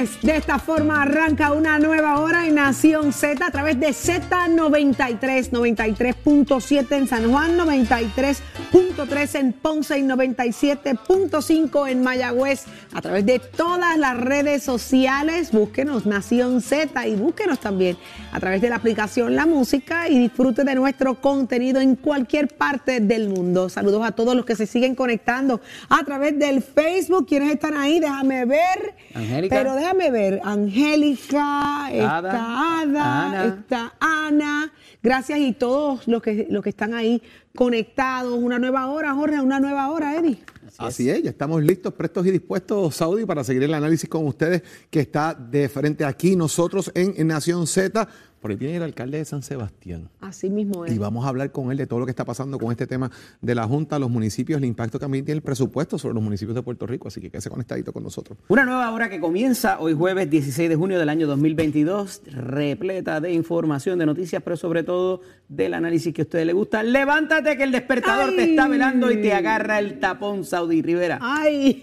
De esta forma arranca una nueva hora en Nación Z a través de Z93, 93.7 en San Juan, 93.3 en Ponce y 97.5 en Mayagüez. A través de todas las redes sociales, búsquenos Nación Z y búsquenos también a través de la aplicación La Música y disfrute de nuestro contenido en cualquier parte del mundo. Saludos a todos los que se siguen conectando a través del Facebook. ¿Quiénes están ahí? Déjame ver. Angélica. Pero déjame ver, Angélica, está Ada, Ana. está Ana. Gracias y todos los que, los que están ahí conectados. Una nueva hora, Jorge, una nueva hora, Eddie. Así es, ya estamos listos, prestos y dispuestos, Saudi, para seguir el análisis con ustedes que está de frente aquí, nosotros en, en Nación Z. Por ahí viene el alcalde de San Sebastián. Así mismo es. Y vamos a hablar con él de todo lo que está pasando con este tema de la Junta, los municipios, el impacto que también tiene el presupuesto sobre los municipios de Puerto Rico. Así que quédese conectadito con nosotros. Una nueva hora que comienza hoy jueves 16 de junio del año 2022, repleta de información, de noticias, pero sobre todo del análisis que a ustedes les gusta. Levántate que el despertador te está velando y te agarra el tapón, Saudi Rivera. Ay,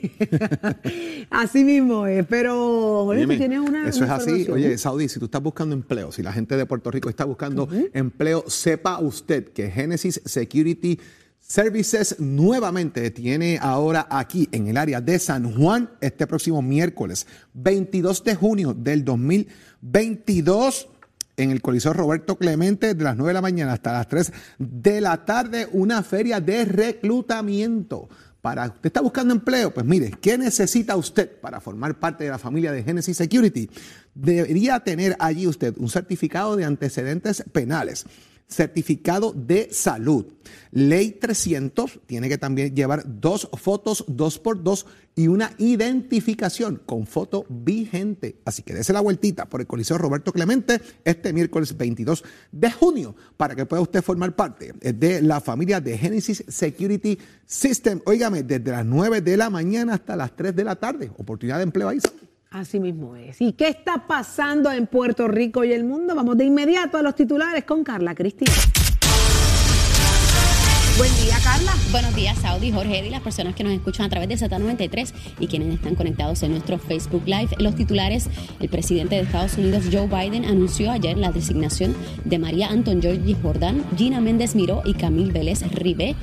así mismo es. Pero, Jorge, tú Óyeme, tienes una. Eso una es así. Oye, Saudi, si tú estás buscando empleo, si la gente de Puerto Rico está buscando empleo, sepa usted que Genesis Security Services nuevamente tiene ahora aquí en el área de San Juan este próximo miércoles 22 de junio del 2022 en el Coliseo Roberto Clemente de las 9 de la mañana hasta las 3 de la tarde una feria de reclutamiento. Para usted está buscando empleo, pues mire, ¿qué necesita usted para formar parte de la familia de Genesis Security? Debería tener allí usted un certificado de antecedentes penales, certificado de salud, ley 300, tiene que también llevar dos fotos, dos por dos y una identificación con foto vigente. Así que dése la vueltita por el Coliseo Roberto Clemente este miércoles 22 de junio para que pueda usted formar parte de la familia de Genesis Security System. Óigame, desde las 9 de la mañana hasta las 3 de la tarde. Oportunidad de empleo ahí. Así mismo es. ¿Y qué está pasando en Puerto Rico y el mundo? Vamos de inmediato a los titulares con Carla Cristina. Buen día, Carla. Buenos días, Saudi, Jorge y las personas que nos escuchan a través de Z93 y quienes están conectados en nuestro Facebook Live. Los titulares, el presidente de Estados Unidos, Joe Biden, anunció ayer la designación de María Anton Georgi Jordán, Gina Méndez Miró y Camil Vélez Ribé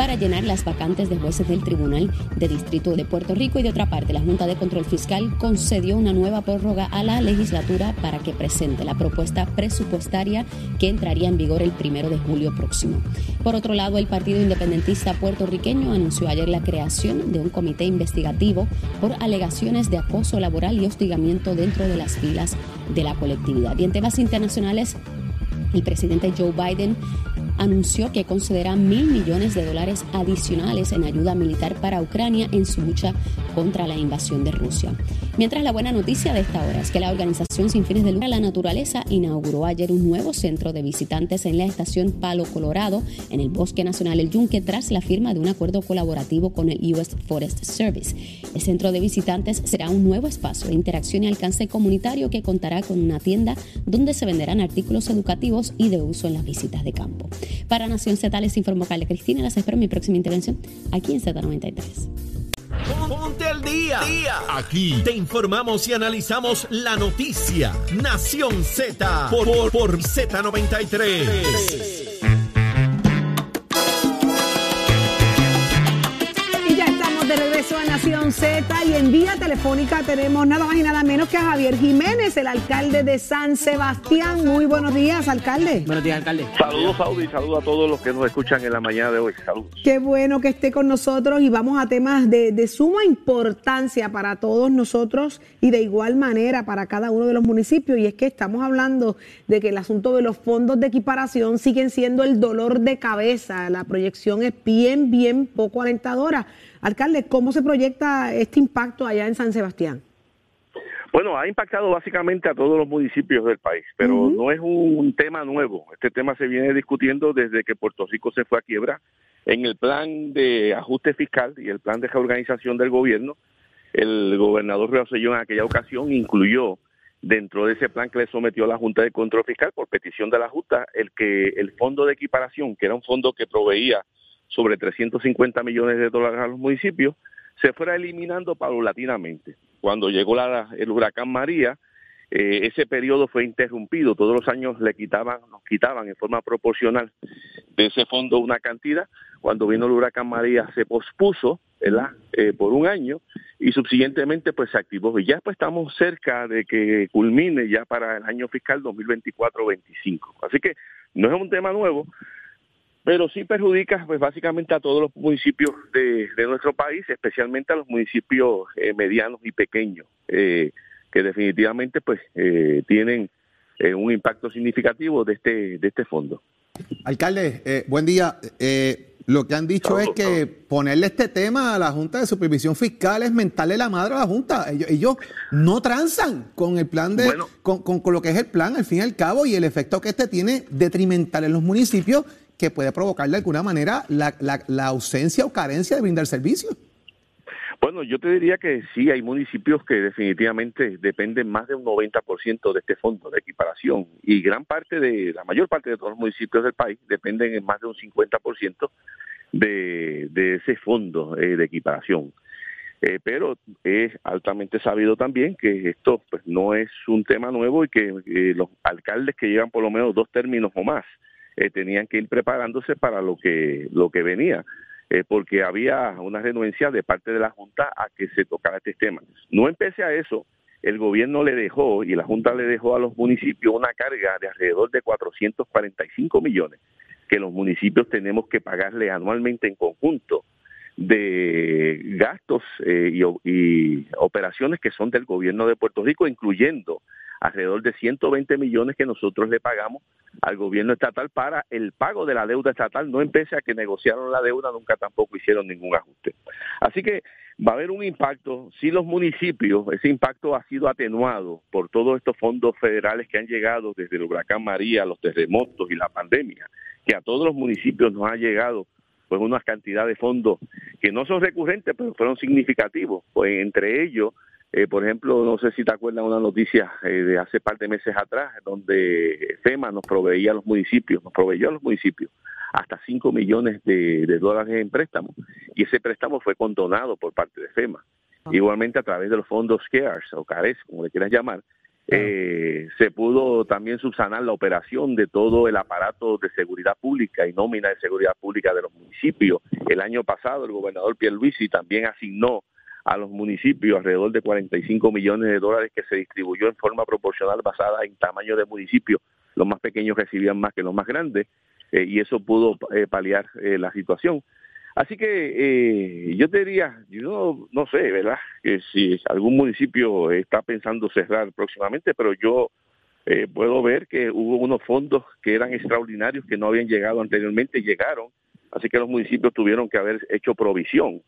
para llenar las vacantes de jueces del Tribunal de Distrito de Puerto Rico. Y de otra parte, la Junta de Control Fiscal concedió una nueva prórroga a la legislatura para que presente la propuesta presupuestaria que entraría en vigor el primero de julio próximo. Por otro lado, el Partido Independentista puertorriqueño anunció ayer la creación de un comité investigativo por alegaciones de acoso laboral y hostigamiento dentro de las filas de la colectividad. Y en temas internacionales, el presidente Joe Biden anunció que concederá mil millones de dólares adicionales en ayuda militar para Ucrania en su lucha contra la invasión de Rusia. Mientras la buena noticia de esta hora es que la organización sin fines de lucro la naturaleza inauguró ayer un nuevo centro de visitantes en la estación Palo Colorado en el Bosque Nacional El Yunque tras la firma de un acuerdo colaborativo con el US Forest Service. El centro de visitantes será un nuevo espacio de interacción y alcance comunitario que contará con una tienda donde se venderán artículos educativos y de uso en las visitas de campo. Para Nación Z les informó Carla Cristina. Las espero en mi próxima intervención aquí en Z93. Ponte al día. Aquí te informamos y analizamos la noticia. Nación Z por, por, por Z93. Regreso a Nación Nación Z y en vía telefónica tenemos nada más y nada menos que a Javier Jiménez, el alcalde de San Sebastián. Muy buenos días, alcalde. Buenos días, alcalde. Saludos, Saudi, saludos a todos los que nos escuchan en la mañana de hoy. Saludos. Qué bueno que esté con nosotros y vamos a temas de, de suma importancia para todos nosotros y de igual manera para cada uno de los municipios. Y es que estamos hablando de que el asunto de los fondos de equiparación siguen siendo el dolor de cabeza. La proyección es bien, bien poco alentadora. Alcalde, ¿cómo se proyecta este impacto allá en San Sebastián? Bueno, ha impactado básicamente a todos los municipios del país, pero no es un tema nuevo. Este tema se viene discutiendo desde que Puerto Rico se fue a quiebra. En el plan de ajuste fiscal y el plan de reorganización del gobierno, el gobernador Rosselló en aquella ocasión incluyó dentro de ese plan que le sometió a la Junta de Control Fiscal por petición de la Junta el que el fondo de equiparación, que era un fondo que proveía sobre 350 millones de dólares a los municipios, se fuera eliminando paulatinamente. Cuando llegó la, el huracán María, eh, ese periodo fue interrumpido. Todos los años le quitaban, nos quitaban en forma proporcional de ese fondo una cantidad. Cuando vino el huracán María se pospuso. Eh, por un año y subsiguientemente pues se activó. Y ya pues estamos cerca de que culmine ya para el año fiscal 2024-25. Así que no es un tema nuevo, pero sí perjudica pues básicamente a todos los municipios de, de nuestro país, especialmente a los municipios eh, medianos y pequeños, eh, que definitivamente pues eh, tienen eh, un impacto significativo de este de este fondo. Alcalde, eh, buen día. Lo que han dicho es que ponerle este tema a la Junta de Supervisión Fiscal es mentarle la madre a la Junta. Ellos, ellos no transan con el plan de, Bueno. con, con- con lo que es el plan, al fin y al cabo, y el efecto que este tiene detrimental en los municipios, que puede provocar de alguna manera la, la- la ausencia o carencia de brindar servicios. Bueno, yo te diría que sí, hay municipios que definitivamente dependen más de un 90% de este fondo de equiparación y gran parte de, la mayor parte de todos los municipios del país dependen en más de un 50% de, de ese fondo eh, de equiparación. Eh, pero es altamente sabido también que esto pues no es un tema nuevo y que eh, los alcaldes que llevan por lo menos dos términos o más eh, tenían que ir preparándose para lo que lo que venía eh, porque había una renuencia de parte de la Junta a que se tocara este tema. No empecé a eso, el gobierno le dejó y la Junta le dejó a los municipios una carga de alrededor de 445 millones que los municipios tenemos que pagarle anualmente en conjunto de gastos eh, y, operaciones que son del gobierno de Puerto Rico, incluyendo alrededor de 120 millones que nosotros le pagamos al gobierno estatal para el pago de la deuda estatal. No empecé a que negociaron la deuda, nunca tampoco hicieron ningún ajuste. Así que va a haber un impacto. Si los municipios, ese impacto ha sido atenuado por todos estos fondos federales que han llegado desde el huracán María, los terremotos y la pandemia, que a todos los municipios nos ha llegado pues una cantidad de fondos que no son recurrentes, pero fueron significativos. Pues entre ellos, eh, por ejemplo, no sé si te acuerdas una noticia eh, de hace par de meses atrás, donde FEMA nos proveía a los municipios, nos proveyó a los municipios hasta 5 millones de, de dólares en préstamos, y ese préstamo fue condonado por parte de FEMA. Igualmente a través de los fondos CARES o CARES, como le quieras llamar, eh, se pudo también subsanar la operación de todo el aparato de seguridad pública y nómina de seguridad pública de los municipios. El año pasado el gobernador Pierluisi también asignó a los municipios alrededor de 45 millones de dólares que se distribuyó en forma proporcional basada en tamaño de municipio. Los más pequeños recibían más que los más grandes eh, y eso pudo eh, paliar eh, la situación. Así que yo te diría, yo no, sé, ¿verdad? Que si algún municipio está pensando cerrar próximamente, pero yo puedo ver que hubo unos fondos que eran extraordinarios que no habían llegado anteriormente, llegaron, así que los municipios tuvieron que haber hecho provisión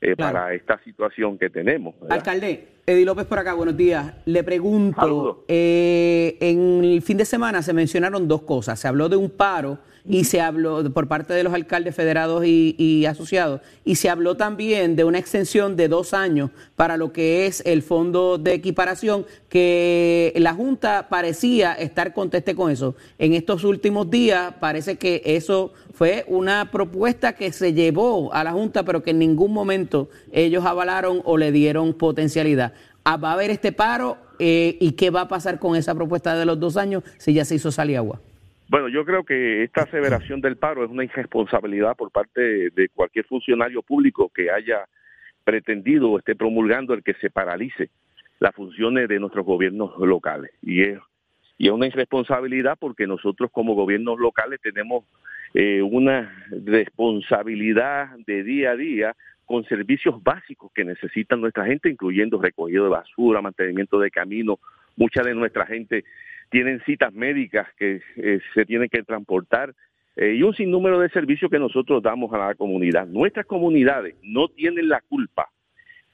eh, Claro. para esta situación que tenemos. ¿verdad? Alcalde, Eddie López por acá, buenos días. Le pregunto, eh, en el fin de semana se mencionaron dos cosas. Se habló de un paro y se habló por parte de los alcaldes federados y, asociados y se habló también de una extensión de dos años para lo que es el fondo de equiparación que la Junta parecía estar conteste con eso. En estos últimos días parece que eso fue una propuesta que se llevó a la Junta pero que en ningún momento ellos avalaron o le dieron potencialidad. Ah, ¿Va a haber este paro eh, y qué va a pasar con esa propuesta de los dos años si ya se hizo Saliagua? Bueno, yo creo que esta aseveración del paro es una irresponsabilidad por parte de, cualquier funcionario público que haya pretendido o esté promulgando el que se paralice las funciones de nuestros gobiernos locales. Y es, y es una irresponsabilidad porque nosotros como gobiernos locales tenemos eh, una responsabilidad de día a día con servicios básicos que necesitan nuestra gente, incluyendo recogido de basura, mantenimiento de camino. Mucha de nuestra gente tienen citas médicas que eh, se tienen que transportar eh, y un sinnúmero de servicios que nosotros damos a la comunidad. Nuestras comunidades no tienen la culpa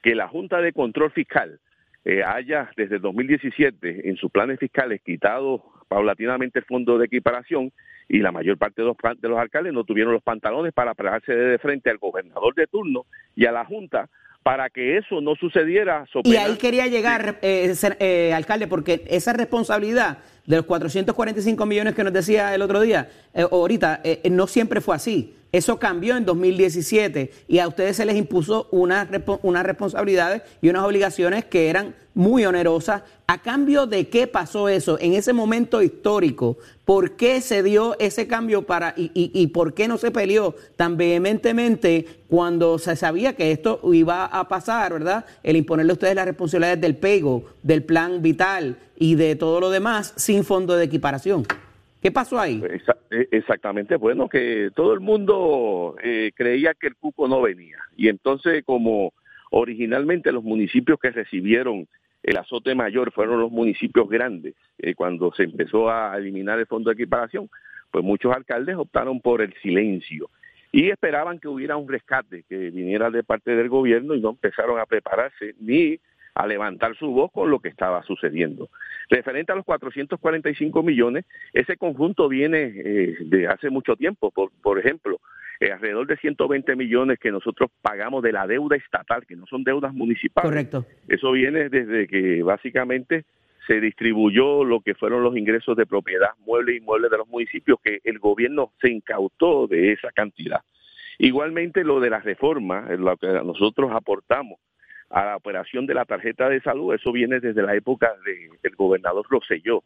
que la Junta de Control Fiscal eh, haya desde 2017 en sus planes fiscales quitado paulatinamente el fondo de equiparación y la mayor parte de los, de los alcaldes no tuvieron los pantalones para pararse de frente al gobernador de turno y a la Junta para que eso no sucediera. Y ahí quería llegar, eh, eh, alcalde, porque esa responsabilidad de los 445 millones que nos decía el otro día, eh, ahorita, eh, no siempre fue así. Eso cambió en 2017 y a ustedes se les impuso unas, responsabilidades y unas obligaciones que eran muy onerosas. ¿A cambio de qué pasó eso en ese momento histórico? ¿Por qué se dio ese cambio para y, y, por qué no se peleó tan vehementemente cuando se sabía que esto iba a pasar, verdad? El imponerle a ustedes las responsabilidades del PEGO, del plan vital y de todo lo demás sin fondo de equiparación. ¿Qué pasó ahí? E, exactamente, bueno, que todo el mundo eh, creía que el cuco no venía. Y entonces, como originalmente los municipios que recibieron el azote mayor fueron los municipios grandes, eh, cuando se empezó a eliminar el fondo de equiparación, pues muchos alcaldes optaron por el silencio y esperaban que hubiera un rescate que viniera de parte del gobierno y no empezaron a prepararse ni a levantar su voz con lo que estaba sucediendo. Referente a los 445 millones, ese conjunto viene eh, de hace mucho tiempo. Por, por ejemplo, eh, alrededor de 120 millones que nosotros pagamos de la deuda estatal, que no son deudas municipales. Correcto. Eso viene desde que básicamente se distribuyó lo que fueron los ingresos de propiedad mueble y inmueble de los municipios, que el gobierno se incautó de esa cantidad. Igualmente lo de la reforma, lo que nosotros aportamos a la operación de la tarjeta de salud, eso viene desde la época del gobernador Roselló.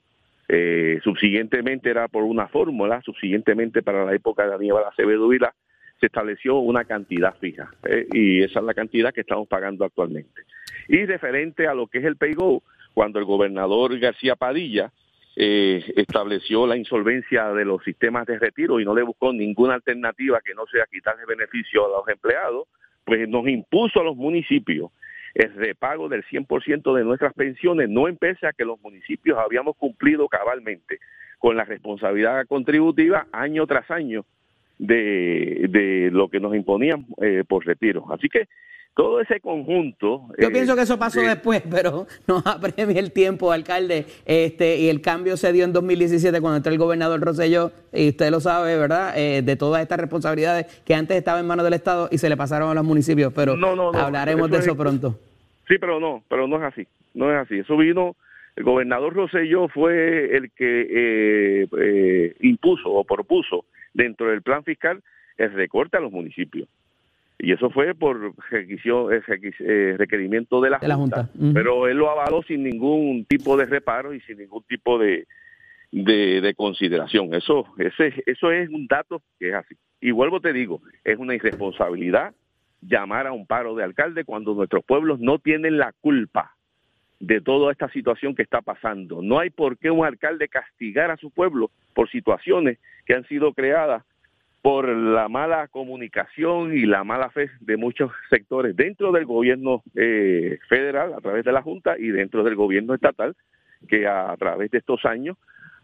Eh, subsiguientemente era por una fórmula, subsiguientemente para la época de Aníbal Acevedo Vila se estableció una cantidad fija eh, y esa es la cantidad que estamos pagando actualmente. Y referente a lo que es el PayGo, cuando el gobernador García Padilla eh, estableció la insolvencia de los sistemas de retiro y no le buscó ninguna alternativa que no sea quitarle beneficio a los empleados, pues nos impuso a los municipios el repago del 100% de nuestras pensiones, no empecé a que los municipios habíamos cumplido cabalmente con la responsabilidad contributiva año tras año de, de lo que nos imponían eh, por retiro. Así que todo ese conjunto. Yo pienso que eso pasó después, pero no apremia el tiempo, alcalde. Este y el cambio se dio en 2017 cuando entró el gobernador Rosselló, y usted lo sabe, ¿verdad? Eh, de todas estas responsabilidades que antes estaban en manos del Estado y se le pasaron a los municipios, pero hablaremos de eso pronto. Sí, pero no, pero no es así, no es así. Eso vino, el gobernador Rosselló fue el que eh, eh, impuso o propuso dentro del plan fiscal el recorte a los municipios. Y eso fue por eh, requerimiento de la, Junta. Pero él lo avaló sin ningún tipo de reparo y sin ningún tipo de, de, consideración. Eso, ese, eso es un dato que es así. Y vuelvo te digo, es una irresponsabilidad llamar a un paro de alcalde cuando nuestros pueblos no tienen la culpa de toda esta situación que está pasando. No hay por qué un alcalde castigar a su pueblo por situaciones que han sido creadas por la mala comunicación y la mala fe de muchos sectores dentro del gobierno eh, federal a través de la Junta y dentro del gobierno estatal que a través de estos años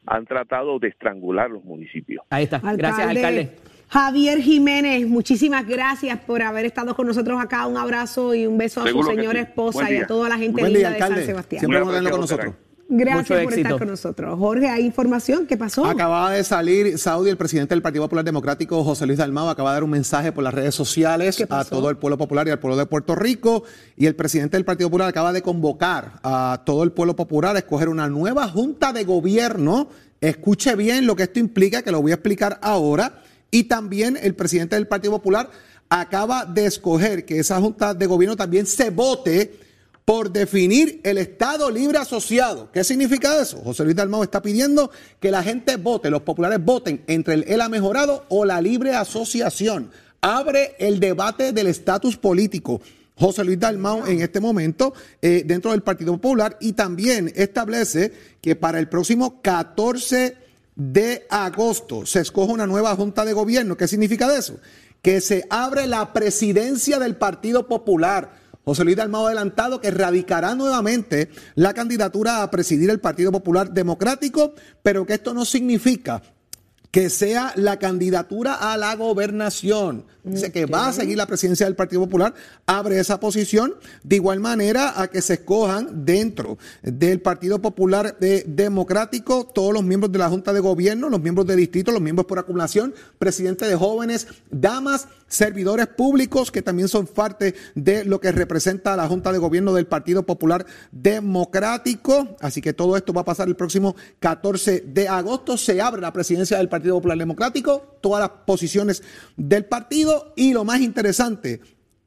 han tratado de estrangular los municipios. Ahí está. Gracias, alcalde. Javier Jiménez, muchísimas gracias por haber estado con nosotros acá. Un abrazo y un beso a su señora esposa y a toda la gente linda de San Sebastián. Siempre con nosotros. Gracias por estar con nosotros. Jorge, ¿hay información? ¿Qué pasó? Acaba de salir Saudi, el presidente del Partido Popular Democrático, José Luis Dalmau, acaba de dar un mensaje por las redes sociales a todo el pueblo popular y al pueblo de Puerto Rico. Y el presidente del Partido Popular acaba de convocar a todo el pueblo popular a escoger una nueva junta de gobierno. Escuche bien lo que esto implica, que lo voy a explicar ahora y también el presidente del Partido Popular acaba de escoger que esa Junta de Gobierno también se vote por definir el Estado libre asociado. ¿Qué significa eso? José Luis Dalmau está pidiendo que la gente vote, los populares voten entre el él ha mejorado o la libre asociación. Abre el debate del estatus político. José Luis Dalmau en este momento eh, dentro del Partido Popular y también establece que para el próximo 14 de agosto se escoge una nueva junta de gobierno. ¿Qué significa eso? Que se abre la presidencia del Partido Popular. José Luis Dalmau ha adelantado que radicará nuevamente la candidatura a presidir el Partido Popular Democrático, pero que esto no significa que sea la candidatura a la gobernación. Dice que va a seguir la presidencia del Partido Popular, abre esa posición, de igual manera a que se escojan dentro del Partido Popular Democrático todos los miembros de la Junta de Gobierno, los miembros de distrito, los miembros por acumulación, presidente de jóvenes, damas, servidores públicos que también son parte de lo que representa la Junta de Gobierno del Partido Popular Democrático. Así que todo esto va a pasar el próximo 14 de agosto. Se abre la presidencia del Partido Popular Democrático, todas las posiciones del partido y lo más interesante,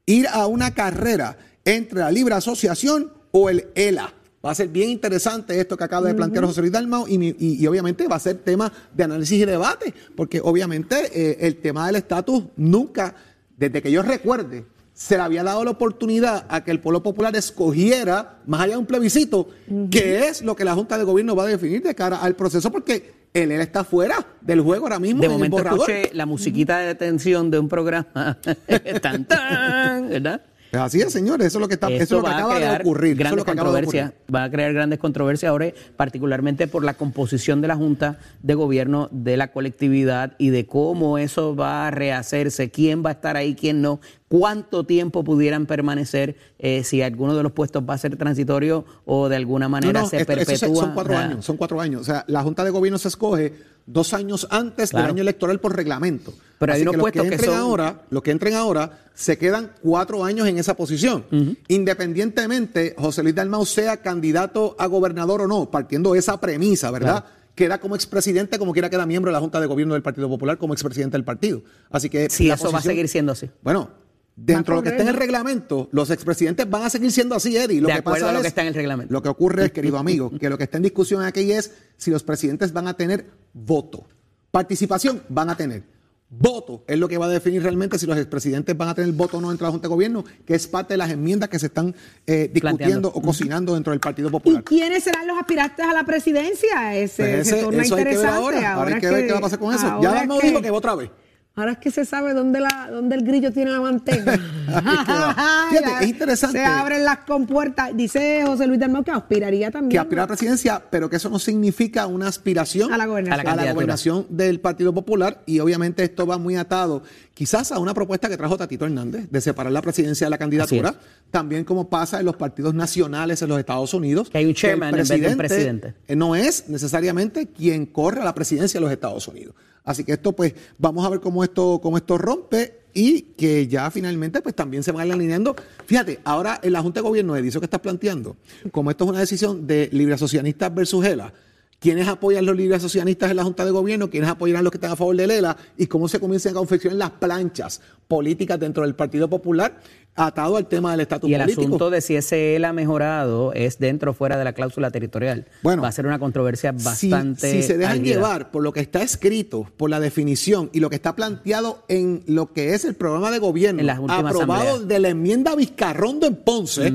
ir a una carrera entre la Libre Asociación o el ELA. Va a ser bien interesante esto que acaba de plantear José Luis Dalmau y, obviamente va a ser tema de análisis y debate, porque obviamente eh, el tema del estatus nunca, desde que yo recuerde, se le había dado la oportunidad a que el pueblo popular escogiera, más allá de un plebiscito, qué es lo que la Junta de Gobierno va a definir de cara al proceso, porque él, está fuera del juego ahora mismo. De momento escuché la musiquita de detención de un programa. tan, tan, ¿verdad? Así es, señores, eso es lo que, está, eso es lo que acaba de ocurrir. Grandes controversias, va a crear grandes controversias ahora, particularmente por la composición de la Junta de Gobierno de la colectividad y de cómo eso va a rehacerse, quién va a estar ahí, quién no, cuánto tiempo pudieran permanecer, eh, si alguno de los puestos va a ser transitorio o de alguna manera se perpetúa. son cuatro años, son cuatro años. O sea, la Junta de Gobierno se escoge dos años antes del año electoral por reglamento. Pero hay unos puestos que, entren ahora, los que entren ahora, se quedan cuatro años en esa posición. Independientemente, José Luis Dalmau sea candidato a gobernador o no, partiendo de esa premisa, ¿verdad? queda como expresidente, como quiera queda miembro de la Junta de Gobierno del Partido Popular, como expresidente del partido. Así que. Sí, eso va a seguir siendo así. Bueno, dentro de lo que está en el reglamento, los expresidentes van a seguir siendo así, Eddie. Lo de que acuerdo pasa a lo es, que está en el reglamento. Lo que ocurre querido amigo, que lo que está en discusión aquí es si los presidentes van a tener voto. Participación van a tener. Voto es lo que va a definir realmente si los expresidentes van a tener voto o no dentro de la Junta de Gobierno, que es parte de las enmiendas que se están eh, discutiendo o cocinando dentro del Partido Popular. ¿Y quiénes serán los aspirantes a la presidencia? Ese, pues ese, torna eso interesante. Hay que ver ahora. ahora hay que, ver qué va a pasar con eso. Ya hemos dicho que va otra vez. Ahora es que se sabe dónde, la, dónde el grillo tiene la manteca. Fíjate, es interesante. Se abren las compuertas. Dice José Luis Dalmau que aspiraría también. Que aspira a la presidencia, pero que eso no significa una aspiración a la gobernación, a la, gobernación del Partido Popular. Y obviamente esto va muy atado quizás a una propuesta que trajo Tatito Hernández de separar la presidencia de la candidatura. También como pasa en los partidos nacionales en los Estados Unidos. Que hay un chairman en vez de un presidente. No es necesariamente quien corre a la presidencia de los Estados Unidos. Así que esto, pues, vamos a ver cómo esto, cómo esto rompe y que ya finalmente, pues, también se van alineando. Fíjate, ahora en la Junta de Gobierno, Edicio, que estás planteando, como esto es una decisión de libre asocianistas versus ELA, ¿quiénes apoyan los libres asocianistas en la Junta de Gobierno? ¿Quiénes apoyarán los que están a favor de ELA? Y cómo se comienzan a confeccionar las planchas políticas dentro del Partido Popular atado al tema del estatus político. Y el asunto de si ese él ha mejorado es dentro o fuera de la cláusula territorial. Bueno, va a ser una controversia bastante. Si, se dejan llevar por lo que está escrito, por la definición y lo que está planteado en lo que es el programa de gobierno aprobado de la enmienda Vizcarrondo en Ponce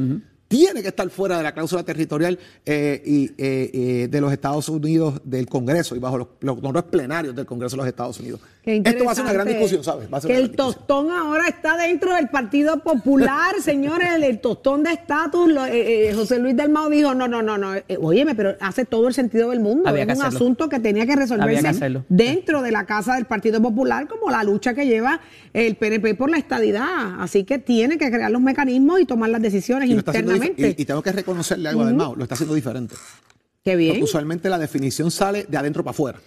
tiene que estar fuera de la cláusula territorial eh, y, eh, eh, de los Estados Unidos del Congreso y bajo los, los plenarios del Congreso de los Estados Unidos. Esto va a ser una gran discusión, ¿sabes? que el tostón ahora está dentro del Partido Popular, señores, el, tostón de estatus. José Luis del Mao dijo, no, no, no, no, óyeme, pero hace todo el sentido del mundo. es un asunto que tenía que resolverse dentro de la Casa del Partido Popular, como la lucha que lleva el PNP por la estadidad. Así que tiene que crear los mecanismos y tomar las decisiones y, tengo que reconocerle algo del Mao, lo está haciendo diferente. Qué bien. usualmente la definición sale de adentro para afuera.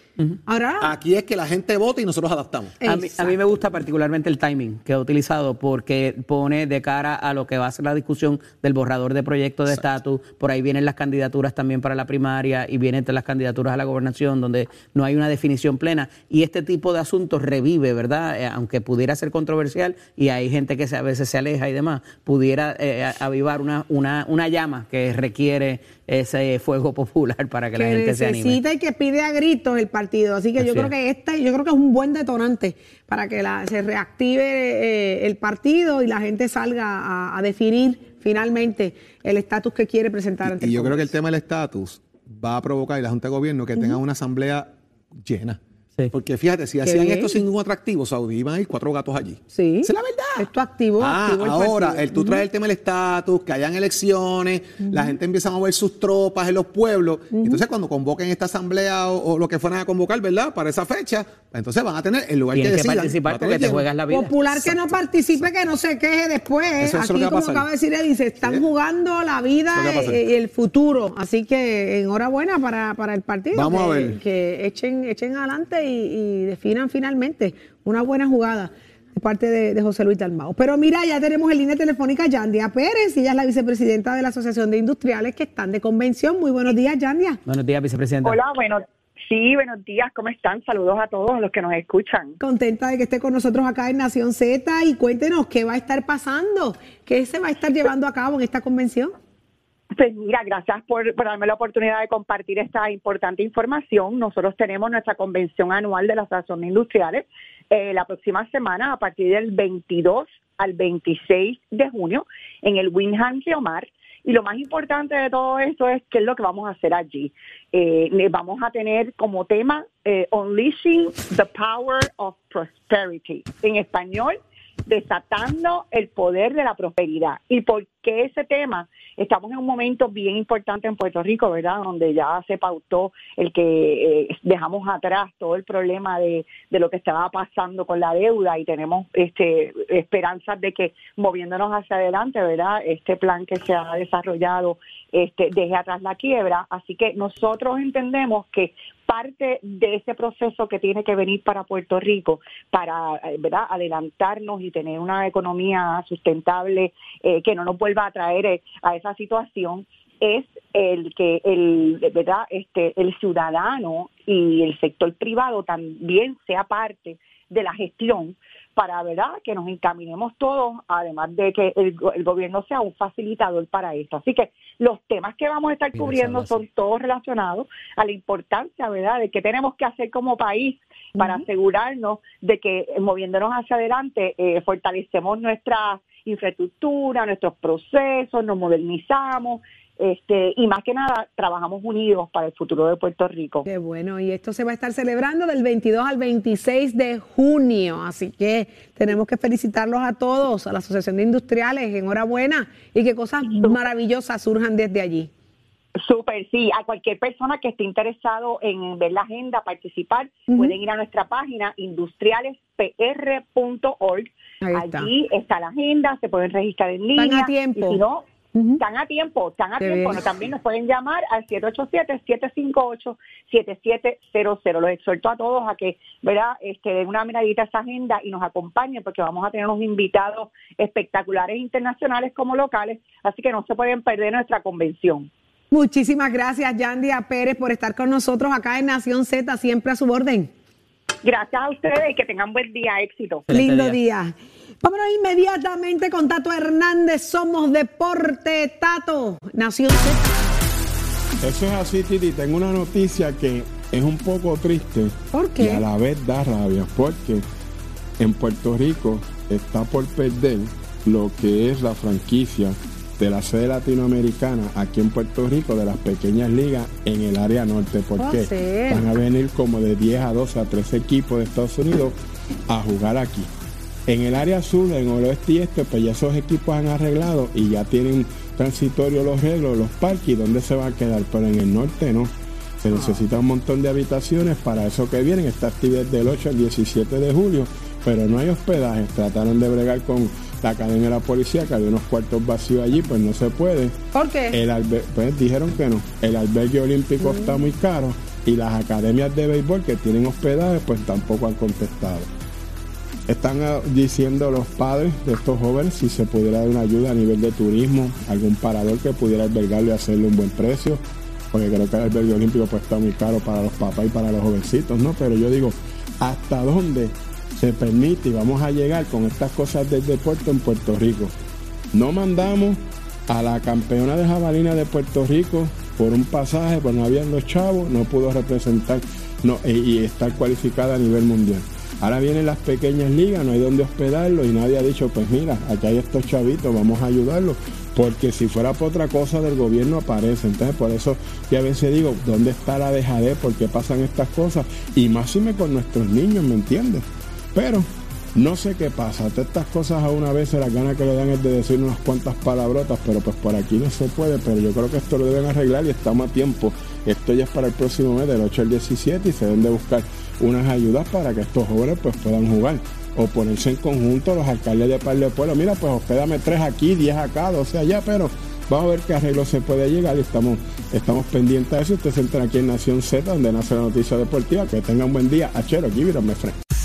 Ahora. Aquí es que la gente vota y nosotros adaptamos. A mí, me gusta particularmente el timing que ha utilizado porque pone de cara a lo que va a ser la discusión del borrador de proyecto de estatus. Por ahí vienen las candidaturas también para la primaria y vienen las candidaturas a la gobernación donde no hay una definición plena. Y este tipo de asuntos revive, ¿verdad? Eh, aunque pudiera ser controversial y hay gente que a veces se aleja y demás, pudiera eh, avivar una, una, una llama que requiere ese fuego popular para que, la gente se anime. necesita y que pide a gritos el partido. Así que yo creo es. que esta, yo creo que es un buen detonante para que la- se reactive eh, el partido y la gente salga a, a definir finalmente el estatus que quiere presentar ante Y el yo creo que el tema del estatus va a provocar y la Junta de Gobierno que tengan una asamblea llena. Sí. Porque fíjate, si hacían bien. esto sin ningún atractivo, Saudí iban a ir cuatro gatos allí. Sí. Es la verdad. Esto activó, Ah, el ahora, partido. el, tú traes el tema del estatus, que hayan elecciones, la gente empieza a mover sus tropas en los pueblos. Entonces, cuando convoquen esta asamblea o, o lo que fueran a convocar, ¿verdad? Para esa fecha, entonces van a tener el lugar Tienes que que decidan. participar a tener porque te juegas la vida. Popular que no participe, que no se queje después. Eso- eso es Aquí, que a como acaba de decir Eddie, se están Sí. jugando la vida que a y el futuro. Así que enhorabuena para, para el partido. Vamos a que, ver. Que echen, echen adelante y, y definan finalmente una buena jugada de parte de, de José Luis Dalmao. Pero mira, ya tenemos en línea telefónica a Yandia Pérez. Ella es la vicepresidenta de la Asociación de Industriales que están de convención. Muy buenos días, Yandia. Buenos días, vicepresidenta. Hola, bueno, sí, buenos días, ¿cómo están? Saludos a todos los que nos escuchan. Contenta de que esté con nosotros acá en Nación Z y cuéntenos qué va a estar pasando, qué se va a estar llevando a cabo en esta convención. Pues mira, gracias por, por darme la oportunidad de compartir esta importante información. Nosotros tenemos nuestra convención anual de la Asociación de Industriales eh, la próxima semana a partir del 22 al 26 de junio en el Winham Omar. Y lo más importante de todo esto es qué es lo que vamos a hacer allí. Eh, le vamos a tener como tema eh, Unleashing the Power of Prosperity. En español, desatando el poder de la prosperidad. ¿Y por qué ese tema? Estamos en un momento bien importante en Puerto Rico, ¿verdad? Donde ya se pautó el que eh, dejamos atrás todo el problema de, de lo que estaba pasando con la deuda y tenemos este esperanzas de que moviéndonos hacia adelante, ¿verdad? Este plan que se ha desarrollado este, deje atrás la quiebra. Así que nosotros entendemos que parte de ese proceso que tiene que venir para Puerto Rico para eh, ¿verdad? adelantarnos y tener una economía sustentable eh, que no nos vuelva a traer eh, a esa situación es el que el verdad este el ciudadano y el sector privado también sea parte de la gestión para verdad que nos encaminemos todos, además de que el, go- el gobierno sea un facilitador para esto. Así que los temas que vamos a estar cubriendo son todos relacionados a la importancia, ¿verdad?, de qué tenemos que hacer como país para asegurarnos de que eh, moviéndonos hacia adelante eh, fortalecemos nuestra infraestructura, nuestros procesos, nos modernizamos, este, y más que nada trabajamos unidos para el futuro de Puerto Rico. Qué bueno, y esto se va a estar celebrando del 22 al 26 de junio, así que tenemos que felicitarlos a todos, a la Asociación de Industriales, enhorabuena, y que cosas maravillosas surjan desde allí. Súper, sí. A cualquier persona que esté interesado en ver la agenda, participar, pueden ir a nuestra página industrialespr.org. Ahí está. Allí está la agenda, se pueden registrar en línea. Están a tiempo. Y si no, Están a tiempo, están a Qué tiempo. bien. No, también nos pueden llamar al 787-758-7700. Los exhorto a todos a que, ¿verdad?, este, den una miradita a esa agenda y nos acompañen porque vamos a tener unos invitados espectaculares internacionales como locales, así que no se pueden perder nuestra convención. Muchísimas gracias, Yandia Pérez, por estar con nosotros acá en Nación Z, siempre a su orden. Gracias a ustedes y que tengan buen día, éxito. Excelente Lindo día. día. Vámonos inmediatamente con Tato Hernández, somos Deporte Tato, Nación Z. Eso es así, Titi. Tengo una noticia que es un poco triste ¿Por qué? y a la vez da rabia, porque en Puerto Rico está por perder lo que es la franquicia de la sede latinoamericana aquí en Puerto Rico de las pequeñas ligas en el área norte, porque Oh, sí. van a venir como de 10 a 12 a 13 equipos de Estados Unidos a jugar aquí. En el área sur, en el oeste y este, pues ya esos equipos han arreglado y ya tienen transitorio los reglos, los parques y dónde se va a quedar, pero en el norte no. Se necesita un montón de habitaciones para eso que vienen. Esta actividad del 8 al 17 de julio, pero no hay hospedaje. Trataron de bregar con la academia de la policía, que había unos cuartos vacíos allí, pues no se puede. ¿Por qué? El alber- pues dijeron que no. El albergue olímpico está muy caro y las academias de béisbol que tienen hospedaje, pues tampoco han contestado. Están ah, diciendo los padres de estos jóvenes si se pudiera dar una ayuda a nivel de turismo, algún parador que pudiera albergarlo y hacerle un buen precio, porque creo que el albergue olímpico pues está muy caro para los papás y para los jovencitos, ¿no? Pero yo digo, ¿hasta dónde se permite y vamos a llegar con estas cosas del deporte en Puerto Rico? No mandamos a la campeona de jabalina de Puerto Rico por un pasaje, pues no habían los chavos, no pudo representar no, y, y estar cualificada a nivel mundial. Ahora vienen las pequeñas ligas, no hay donde hospedarlo y nadie ha dicho, pues mira, aquí hay estos chavitos, vamos a ayudarlos. Porque si fuera por otra cosa del gobierno aparece. Entonces por eso ya a veces digo, ¿dónde está la dejadez? ¿Por qué pasan estas cosas? Y más si me con nuestros niños, ¿me entiendes? Pero no sé qué pasa, todas estas cosas a una vez las ganas que le dan es de decir unas cuantas palabrotas, pero pues por aquí no se puede, pero yo creo que esto lo deben arreglar y estamos a tiempo. Esto ya es para el próximo mes, del 8 al 17, y se deben de buscar unas ayudas para que estos jóvenes pues puedan jugar. O ponerse en conjunto los alcaldes de par de pueblo. Mira, pues hospédame tres aquí, diez acá, doce allá, pero vamos a ver qué arreglo se puede llegar y estamos, estamos pendientes de eso. Usted se entra aquí en Nación Z, donde nace la noticia deportiva. Que tenga un buen día. Achero, it me friend.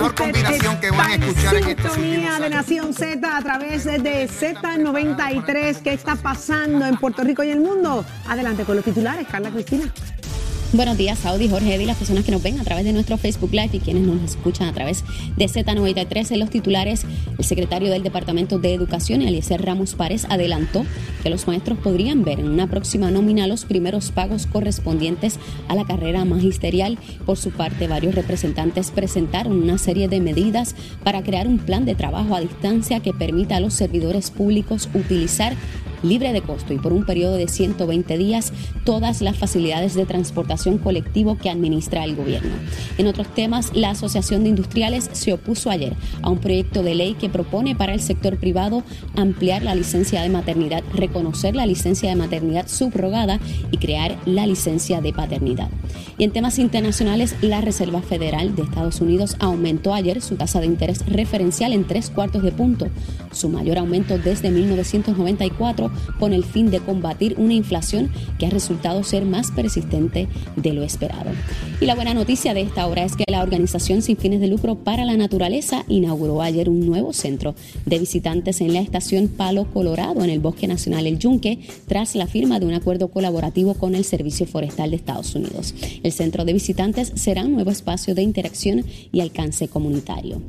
Mejor combinación que van a escuchar en estos sintonía de. Nación Z a través de Z93. ¿Qué está pasando en Puerto Rico y el mundo? Adelante con los titulares, Carla Cristina. Buenos días, Saudi, Jorge y las personas que nos ven a través de nuestro Facebook Live y quienes nos escuchan a través de Z93. En los titulares, el secretario del Departamento de Educación, Eliezer Ramos Párez, adelantó que los maestros podrían ver en una próxima nómina los primeros pagos correspondientes a la carrera magisterial. Por su parte, varios representantes presentaron una serie de medidas para crear un plan de trabajo a distancia que permita a los servidores públicos utilizar libre de costo y por un periodo de 120 días todas las facilidades de transportación colectivo que administra el gobierno. En otros temas, la Asociación de Industriales se opuso ayer a un proyecto de ley que propone para el sector privado ampliar la licencia de maternidad, reconocer la licencia de maternidad subrogada y crear la licencia de paternidad. Y en temas internacionales, la Reserva Federal de Estados Unidos aumentó ayer su tasa de interés referencial en tres cuartos de punto, su mayor aumento desde 1994 con el fin de combatir una inflación que ha resultado ser más persistente de lo esperado. Y la buena noticia de esta hora es que la organización sin fines de lucro para la naturaleza inauguró ayer un nuevo centro de visitantes en la estación Palo Colorado en el Bosque Nacional El Yunque tras la firma de un acuerdo colaborativo con el Servicio Forestal de Estados Unidos. El centro de visitantes será un nuevo espacio de interacción y alcance comunitario.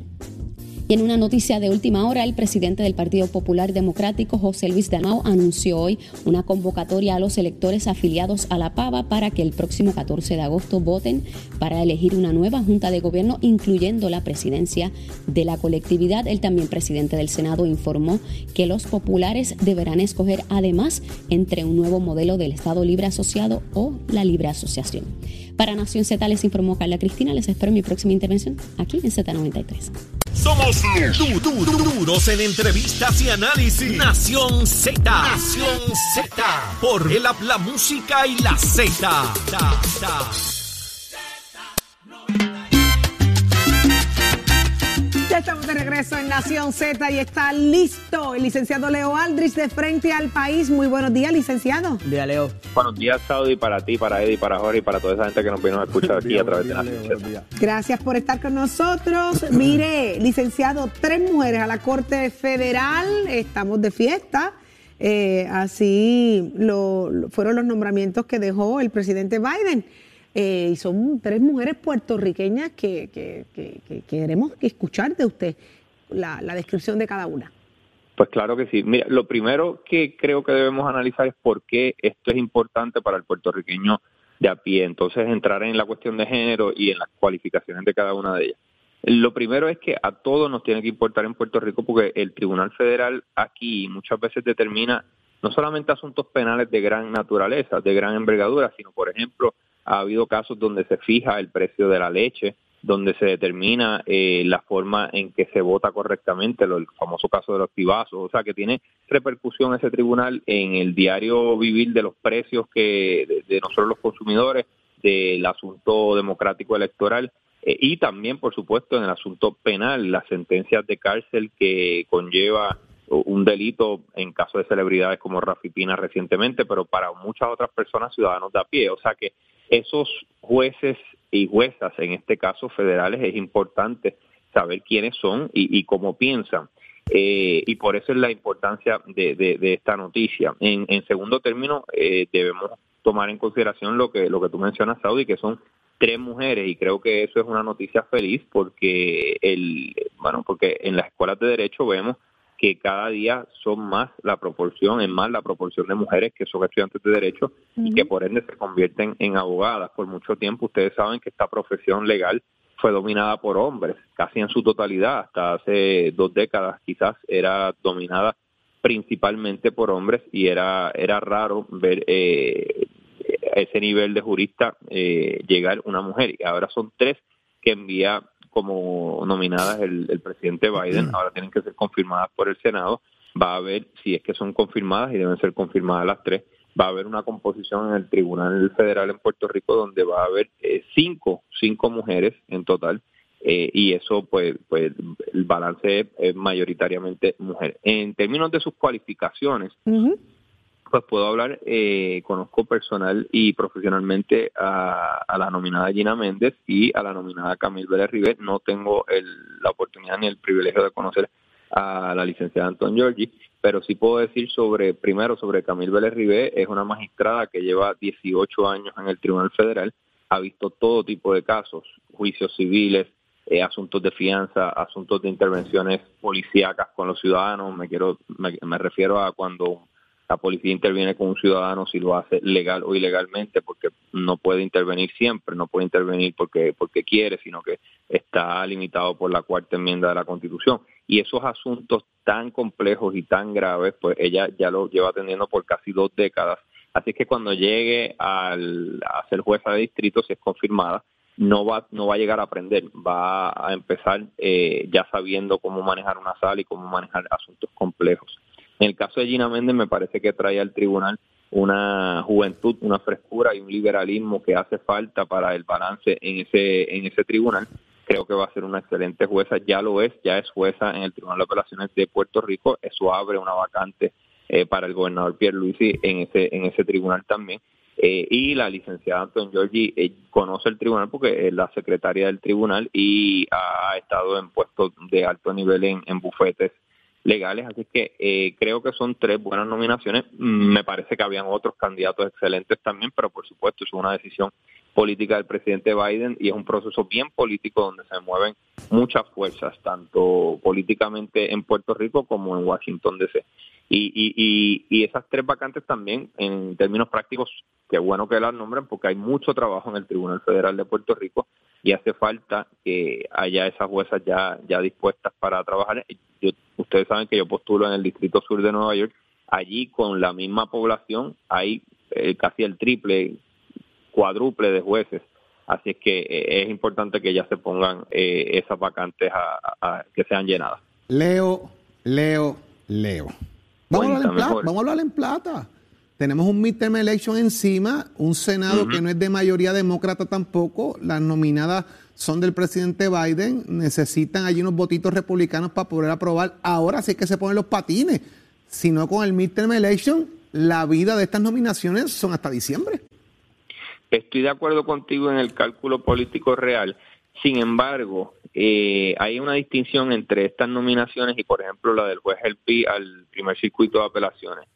Y en una noticia de última hora, el presidente del Partido Popular Democrático, José Luis Dalmau, anunció hoy una convocatoria a los electores afiliados a la PAVA para que el próximo 14 de agosto voten para elegir una nueva Junta de Gobierno, incluyendo la presidencia de la colectividad. El también presidente del Senado informó que los populares deberán escoger además entre un nuevo modelo del Estado Libre Asociado o la Libre Asociación. Para Nación Z les informó Carla Cristina. Les espero mi próxima intervención aquí en Z93. Somos du- du- duros en entrevistas y análisis. Nación Z. Nación Z. Por el app, la música y la Z. estamos de regreso en Nación Z y está listo el licenciado Leo Aldrich de Frente al País. Muy buenos días, licenciado. Día, Leo. Buenos días, Saudi, para ti, para Eddie, para Jorge y para toda esa gente que nos vino a escuchar aquí a través de la Gracias por estar con nosotros. Mire, licenciado, tres mujeres a la Corte Federal. Estamos de fiesta. Eh, así lo, lo- fueron los nombramientos que dejó el presidente Biden. Eh, y son tres mujeres puertorriqueñas que, que- que- que queremos escuchar de usted la, la descripción de cada una. Pues claro que sí. Mira, lo primero que creo que debemos analizar es por qué esto es importante para el puertorriqueño de a pie. Entonces, entrar en la cuestión de género y en las cualificaciones de cada una de ellas. Lo primero es que a todos nos tiene que importar en Puerto Rico porque el Tribunal Federal aquí muchas veces determina no solamente asuntos penales de gran naturaleza, de gran envergadura, sino, por ejemplo, ha habido casos donde se fija el precio de la leche, donde se determina eh, la forma en que se vota correctamente, el famoso caso de los pibazos, o sea que tiene repercusión ese tribunal en el diario vivir de los precios que de, de nosotros los consumidores, del asunto democrático electoral eh, y también, por supuesto, en el asunto penal, las sentencias de cárcel que conlleva un delito en caso de celebridades como Rafi Pina recientemente, pero para muchas otras personas, ciudadanos de a pie. O sea que esos jueces y juezas, en este caso federales, es importante saber quiénes son y, cómo piensan. Eh, y por eso es la importancia de, de, esta noticia. En, en segundo término, eh, debemos tomar en consideración lo que, lo que tú mencionas, Saudi, que son tres mujeres y creo que eso es una noticia feliz porque el bueno porque en las escuelas de derecho vemos que cada día son más la proporción, es más la proporción de mujeres que son estudiantes de derecho y que por ende se convierten en abogadas. Por mucho tiempo ustedes saben que esta profesión legal fue dominada por hombres, casi en su totalidad, hasta hace dos décadas quizás era dominada principalmente por hombres y era era raro ver eh, ese nivel de jurista eh, llegar una mujer. Y ahora son tres que envía como nominadas el, presidente Biden, ahora tienen que ser confirmadas por el Senado. Va a ver si es que son confirmadas y deben ser confirmadas las tres. Va a haber una composición en el Tribunal Federal en Puerto Rico donde va a haber eh, cinco, cinco mujeres en total. Eh, y eso, pues, pues el balance es, mayoritariamente mujer. En términos de sus cualificaciones, pues puedo hablar, eh, conozco personal y profesionalmente a, la nominada Gina Méndez y a la nominada Camille Vélez Rivet. No tengo la oportunidad ni el privilegio de conocer a la licenciada Anton Giorgi, pero sí puedo decir sobre, primero, sobre Camille Vélez Rivet, es una magistrada que lleva 18 años en el Tribunal Federal, ha visto todo tipo de casos, juicios civiles, eh, asuntos de fianza, asuntos de intervenciones policíacas con los ciudadanos, me quiero me refiero a cuando la policía interviene con un ciudadano si lo hace legal o ilegalmente, porque no puede intervenir siempre, no puede intervenir porque, porque quiere, sino que está limitado por la cuarta enmienda de la Constitución. Y esos asuntos tan complejos y tan graves, pues ella ya lo lleva atendiendo por casi dos décadas. Así que cuando llegue al, a ser jueza de distrito, si es confirmada, no va, no va a llegar a aprender, va a empezar eh, ya sabiendo cómo manejar una sala y cómo manejar asuntos complejos. En el caso de Gina Méndez me parece que trae al tribunal una juventud, una frescura y un liberalismo que hace falta para el balance en ese en ese tribunal. Creo que va a ser una excelente jueza, ya lo es, ya es jueza en el Tribunal de Apelaciones de Puerto Rico, eso abre una vacante eh, para el gobernador Pierre Luisi en ese en ese tribunal también. Eh, y la licenciada Anton Giorgi eh, conoce el tribunal porque es la secretaria del tribunal y ha, estado en puestos de alto nivel en, en bufetes legales, así que eh, creo que son tres buenas nominaciones. Mm, me parece que habían otros candidatos excelentes también, pero por supuesto es una decisión política del presidente Biden y es un proceso bien político donde se mueven muchas fuerzas, tanto políticamente en Puerto Rico como en Washington DC. Y, y, y, esas tres vacantes también, en términos prácticos, qué bueno que las nombren porque hay mucho trabajo en el Tribunal Federal de Puerto Rico y hace falta que haya esas juezas ya, ya dispuestas para trabajar. ustedes saben que yo postulo en el Distrito Sur de Nueva York. Allí, con la misma población, hay eh, casi el triple, cuádruple de jueces. Así es que eh, es importante que ya se pongan eh, esas vacantes a, que sean llenadas. Leo, Leo, Leo. Vamos a, hablar en plata, vamos a hablar en plata. Tenemos un midterm election encima, un Senado que no es de mayoría demócrata tampoco. Las nominadas son del presidente Biden. Necesitan allí unos votitos republicanos para poder aprobar. Ahora sí que se ponen los patines. Si no, con el midterm election, la vida de estas nominaciones son hasta diciembre. Estoy de acuerdo contigo en el cálculo político real. Sin embargo, eh, hay una distinción entre estas nominaciones y, por ejemplo, la del juez Elpi al primer circuito de apelaciones,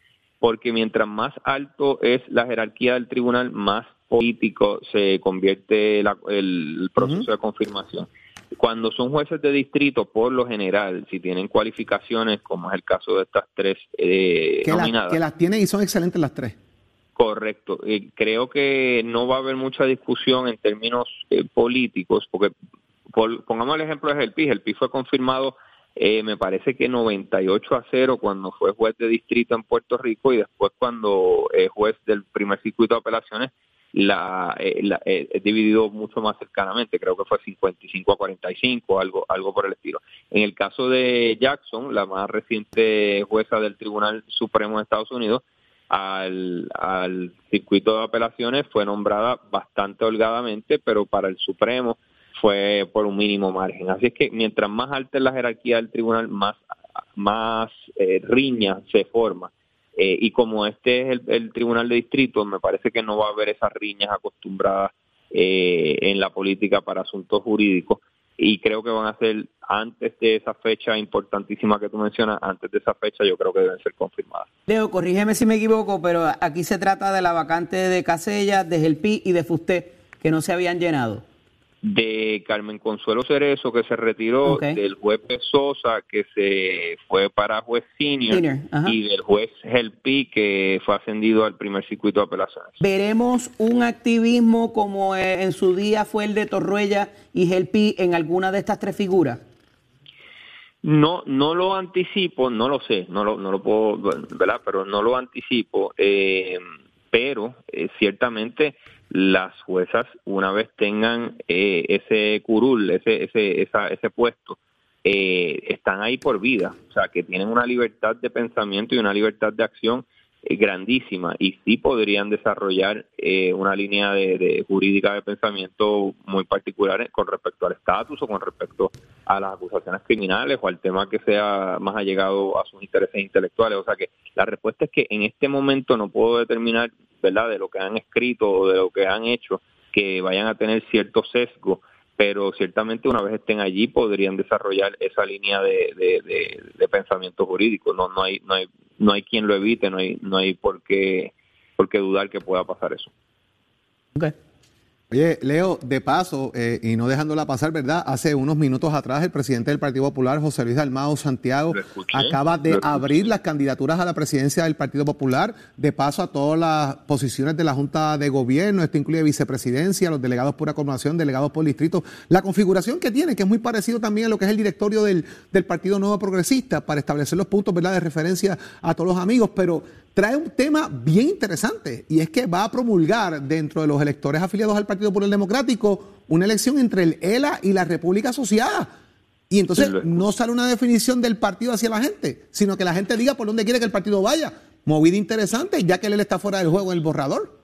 porque mientras más alto es la jerarquía del tribunal, más político se convierte el proceso de confirmación. Cuando son jueces de distrito, por lo general, si tienen cualificaciones, como es el caso de estas tres eh, nominadas. que las tienen y son excelentes las tres. Correcto. Eh, creo que no va a haber mucha discusión en términos eh, políticos, porque pongamos el ejemplo de El PIS. El PIS fue confirmado, eh, me parece que 98 a 0 cuando fue juez de distrito en Puerto Rico y después cuando es juez del primer circuito de apelaciones la, la dividido mucho más cercanamente, creo que fue 55 a 45, algo, algo por el estilo. En el caso de Jackson, la más reciente jueza del Tribunal Supremo de Estados Unidos, al, al circuito de apelaciones fue nombrada bastante holgadamente, pero para el Supremo fue por un mínimo margen. Así es que mientras más alta es la jerarquía del tribunal, más, más eh, riña se forma. Eh, y como este es el, tribunal de distrito, me parece que no va a haber esas riñas acostumbradas eh, en la política para asuntos jurídicos. y creo que van a ser antes de esa fecha importantísima que tú mencionas, antes de esa fecha yo creo que deben ser confirmadas. Leo, corrígeme si me equivoco, pero aquí se trata de la vacante de Casella, de Gelpi y de Fusté, que no se habían llenado de Carmen Consuelo Cerezo que se retiró, del juez Sosa que se fue para juez senior, y del juez Gelpi que fue ascendido al primer circuito de apelaciones. ¿Veremos un activismo como eh, en su día fue el de Torruella y Gelpi en alguna de estas tres figuras? No, no lo anticipo, no lo sé, no lo, no lo puedo, ¿verdad? Pero no lo anticipo, eh, pero eh, ciertamente las juezas, una vez tengan eh, ese curul, ese, ese, ese puesto, eh, están ahí por vida, o sea, que tienen una libertad de pensamiento y una libertad de acción grandísima y sí podrían desarrollar una línea de, jurídica de pensamiento muy particular con respecto al estatus o con respecto a las acusaciones criminales o al tema que sea más allegado a sus intereses intelectuales. O sea que la respuesta es que en este momento no puedo determinar ¿verdad? De lo que han escrito o de lo que han hecho, que vayan a tener cierto sesgo, pero ciertamente una vez estén allí podrían desarrollar esa línea de, de, pensamiento jurídico. No, no hay, no hay, no hay quien lo evite, no hay, no hay por qué, por qué dudar que pueda pasar eso. Oye, Leo, de paso, eh, y no dejándola pasar, ¿verdad? Hace unos minutos atrás el presidente del Partido Popular, José Luis Dalmao Santiago, acaba de abrir las candidaturas a la presidencia del Partido Popular, de paso a todas las posiciones de la Junta de Gobierno, esto incluye vicepresidencia, los delegados por acumulación, delegados por distrito, la configuración que tiene, que es muy parecido también a lo que es el directorio del, del Partido Nuevo Progresista, para establecer los puntos, ¿verdad?, de referencia a todos los amigos, pero trae un tema bien interesante y es que va a promulgar dentro de los electores afiliados al Partido Popular Democrático una elección entre el ELA y la República Asociada. Y entonces no sale una definición del partido hacia la gente, sino que la gente diga por dónde quiere que el partido vaya. Movida interesante, ya que él está fuera del juego en el borrador.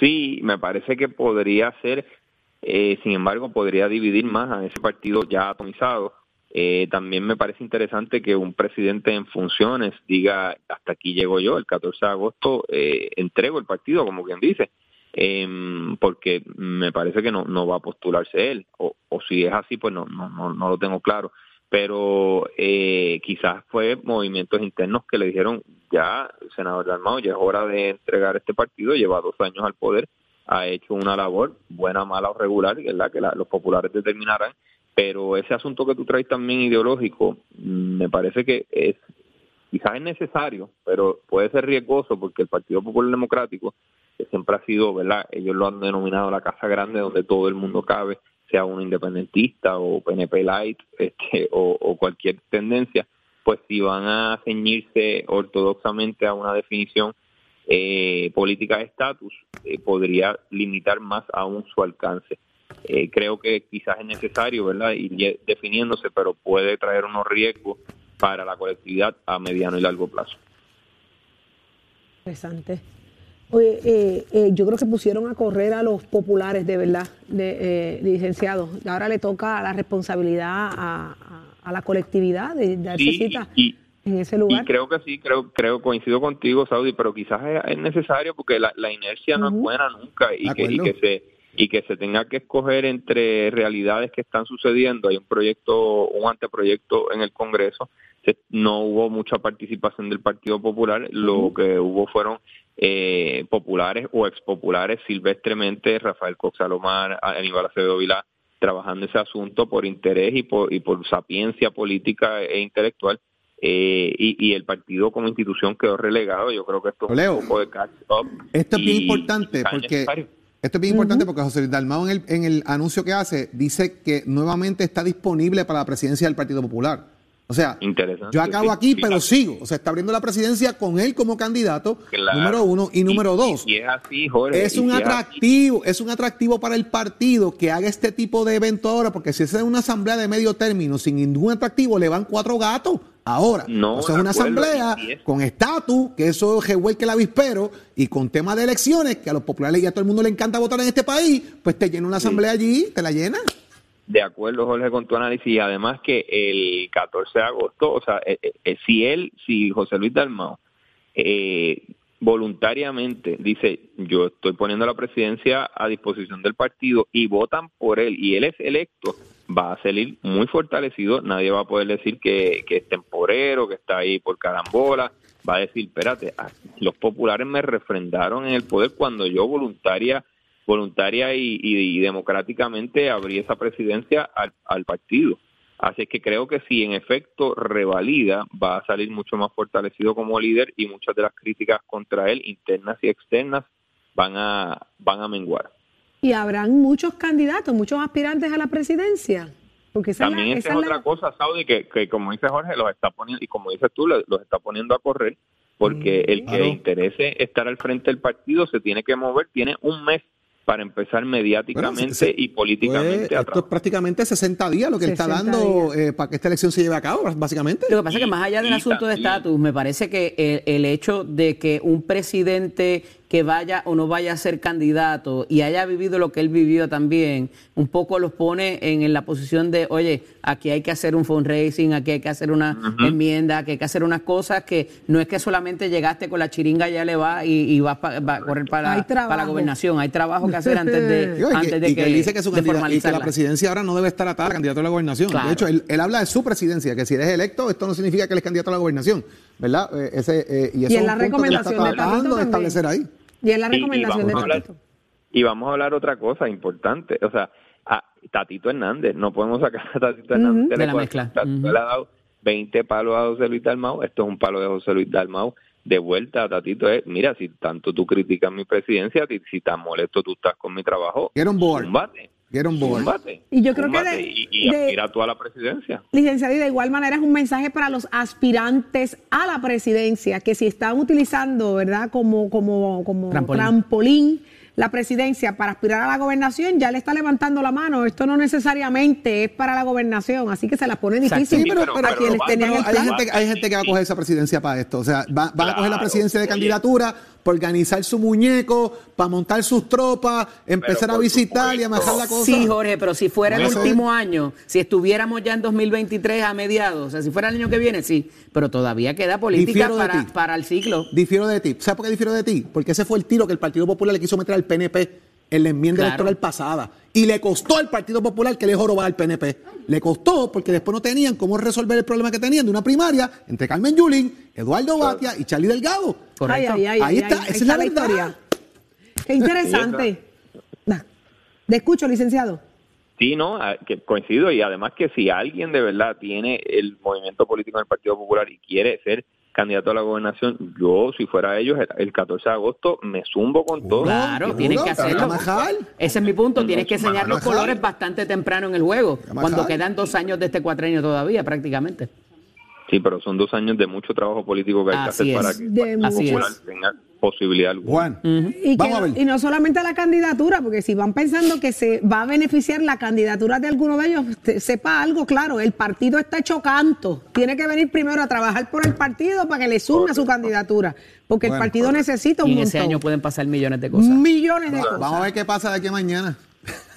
Sí, me parece que podría ser, eh, sin embargo, podría dividir más a ese partido ya atomizado eh, también me parece interesante que un presidente en funciones diga, hasta aquí llego yo, el 14 de agosto eh, entrego el partido, como quien dice, em, porque me parece que no, no va a postularse él, o, o si es así, pues no, no, no, no lo tengo claro. Pero eh, quizás fue movimientos internos que le dijeron, ya, senador Dalmao, ya es hora de entregar este partido, lleva dos años al poder, ha hecho una labor, buena, mala o regular, que es la que los populares determinarán, pero ese asunto que tú traes también ideológico, mm, me parece que es quizás es necesario, pero puede ser riesgoso porque el Partido Popular Democrático, que siempre ha sido, ¿verdad? Ellos lo han denominado la casa grande donde todo el mundo cabe, sea un independentista o PNP light este, o, cualquier tendencia, pues si van a ceñirse ortodoxamente a una definición eh, política de estatus, eh, podría limitar más aún su alcance. Eh, creo que quizás es necesario, ¿verdad? Ir definiéndose, pero puede traer unos riesgos para la colectividad a mediano y largo plazo. Interesante. Oye, eh, eh, yo creo que pusieron a correr a los populares, de verdad, de, licenciados. Ahora le toca la responsabilidad a, la colectividad de darse cita en ese lugar. Y creo que sí, creo, creo coincido contigo, Saudi, pero quizás es, necesario porque la, inercia no es buena nunca y que, y que se y que se tenga que escoger entre realidades que están sucediendo. Hay un proyecto, un anteproyecto en el Congreso, no hubo mucha participación del Partido Popular, lo que hubo fueron eh, populares o expopulares silvestremente, Rafael Cox Salomar, Aníbal Acevedo Vilá, trabajando ese asunto por interés y por, y por sapiencia política e intelectual. Eh, y, el partido como institución quedó relegado. Yo creo que esto es un poco de catch up. Esto es bien importante porque esto es bien importante porque José Luis Dalmao en el, en el anuncio que hace dice que nuevamente está disponible para la presidencia del Partido Popular. O sea, yo acabo aquí, pero sigo. O sea, está abriendo la presidencia con él como candidato, número uno, y número dos. Y, es así, Jorge. Es un atractivo, es, un atractivo para el partido que haga este tipo de evento ahora, porque si es una asamblea de medio término sin ningún atractivo, le van cuatro gatos. Ahora, no, es una asamblea con estatus, que eso es que el avispero, y con tema de elecciones, que a los populares y a todo el mundo le encanta votar en este país, pues te llena una asamblea allí, te la llena. De acuerdo, Jorge, con tu análisis, y además que el 14 de agosto, o sea, eh, eh, eh, si él, si José Luis Dalmao, voluntariamente dice, yo estoy poniendo la presidencia a disposición del partido y votan por él, y él es electo, va a salir muy fortalecido, nadie va a poder decir que, que es temporero, que está ahí por carambola, va a decir, espérate, los populares me refrendaron en el poder cuando yo voluntaria voluntaria y, y- y democráticamente abrí esa presidencia al, al partido. Así que creo que si en efecto revalida, va a salir mucho más fortalecido como líder y muchas de las críticas contra él, internas y externas, van a, van a menguar. Y habrán muchos candidatos, muchos aspirantes a la presidencia. Porque esa es la- También esa esa es es la- otra cosa, Saudi, que, que como dice Jorge, los está poniendo, y como dices tú, los está poniendo a correr, porque el que Claro. interese estar al frente del partido se tiene que mover, tiene un mes para empezar mediáticamente Bueno, se- se- y políticamente Pues, esto es prácticamente 60 días lo que él está 60 dando eh, para que esta elección se lleve a cabo, básicamente. Lo que pasa es que más allá del asunto de estatus, me parece que el, el hecho de que un presidente que vaya o no vaya a ser candidato y haya vivido lo que él vivió también, un poco los pone en, en la posición de, oye, aquí hay que hacer un fundraising, aquí hay que hacer una enmienda, aquí hay que hacer unas cosas que no es que solamente llegaste con la chiringa ya le va y, y vas pa- va a correr para, la gobernación. Hay trabajo que hacer antes de, y que, antes de y que él dice que, su y que la presidencia ahora no debe estar atada al candidato a la gobernación. Claro. De hecho, él, él habla de su presidencia, que si eres electo, esto no significa que él es candidato a la gobernación, ¿verdad? Eh, ese, eh, y eso Y es en la un punto que está recomendación de de establecer ahí. Y es la Y- y recomendación de hablar- Tatito. Y vamos a hablar otra cosa importante, o sea, a Tatito Hernández, no podemos sacar a Tatito Hernández De la mezcla. Tatito le ha dado 20 palos a José Luis Dalmau, esto es un palo de José Luis Dalmau, de vuelta. A Tatito es, mira, si tanto tú criticas mi presidencia, si, si tan molesto tú estás con mi trabajo, zúmbate, Get on board. zúmbate, Y yo creo que de- y, y de- aspira tú a la presidencia. Licenciado, y de igual manera es un mensaje para los aspirantes a la presidencia, que si están utilizando, ¿verdad?, como, como, como Trampolín. trampolín. la presidencia para aspirar a la gobernación, ya le está levantando la mano. Esto no necesariamente es para la gobernación, así que se la pone difícil Sí, pero, pero- pero- a quienes pero- tenían hay, gente, hay gente que va a coger esa presidencia para esto. O sea, va- van a coger la presidencia de oye. candidatura para organizar su muñeco, para montar sus tropas, empezar a visitar y a majar la cosa. Sí, Jorge, pero si fuera el último año, si estuviéramos ya en 2023 a mediados, o sea, si fuera el año que viene, sí, pero todavía queda política para, para el ciclo. Difiero de ti. ¿Sabes por qué difiero de ti? Porque ese fue el tiro que el Partido Popular le quiso meter al PNP en la enmienda Claro. electoral pasada. Y le costó al Partido Popular que le jorobar al PNP. Le costó porque después no tenían cómo resolver el problema que tenían de una primaria entre Carmen Yulín, Eduardo Batia y Charlie Delgado. Correcto. Ay, ay, ay, Ahí ay, está, ay, esa es la verdad. historia. Qué interesante. Le escucho, licenciado. Sí, no, Ah, que coincido y además que si alguien de verdad tiene el movimiento político del Partido Popular y quiere ser candidato a la gobernación, yo si fuera ellos el, el 14 de agosto me zumbo con todo. Claro, Seguro, tienes que hacerlo. Ese es mi punto. Tienes que enseñar los colores bastante temprano en el juego, cuando quedan dos años de este cuatrienio todavía, prácticamente. Sí, pero son dos años de mucho trabajo político que hay Así que hacer es. para que De el Partido Popular es. tenga posibilidad alguna. Juan, Y, que vamos a no, ver. y no solamente la candidatura, porque si van pensando que se va a beneficiar la candidatura de alguno de ellos, te- sepa algo claro, el partido está hecho canto. Tiene que venir primero a trabajar por el partido para que le sume a su candidatura, porque el partido necesita un Y en ese año pueden pasar millones de cosas. Millones de Vamos a cosas. ver qué pasa de aquí a mañana.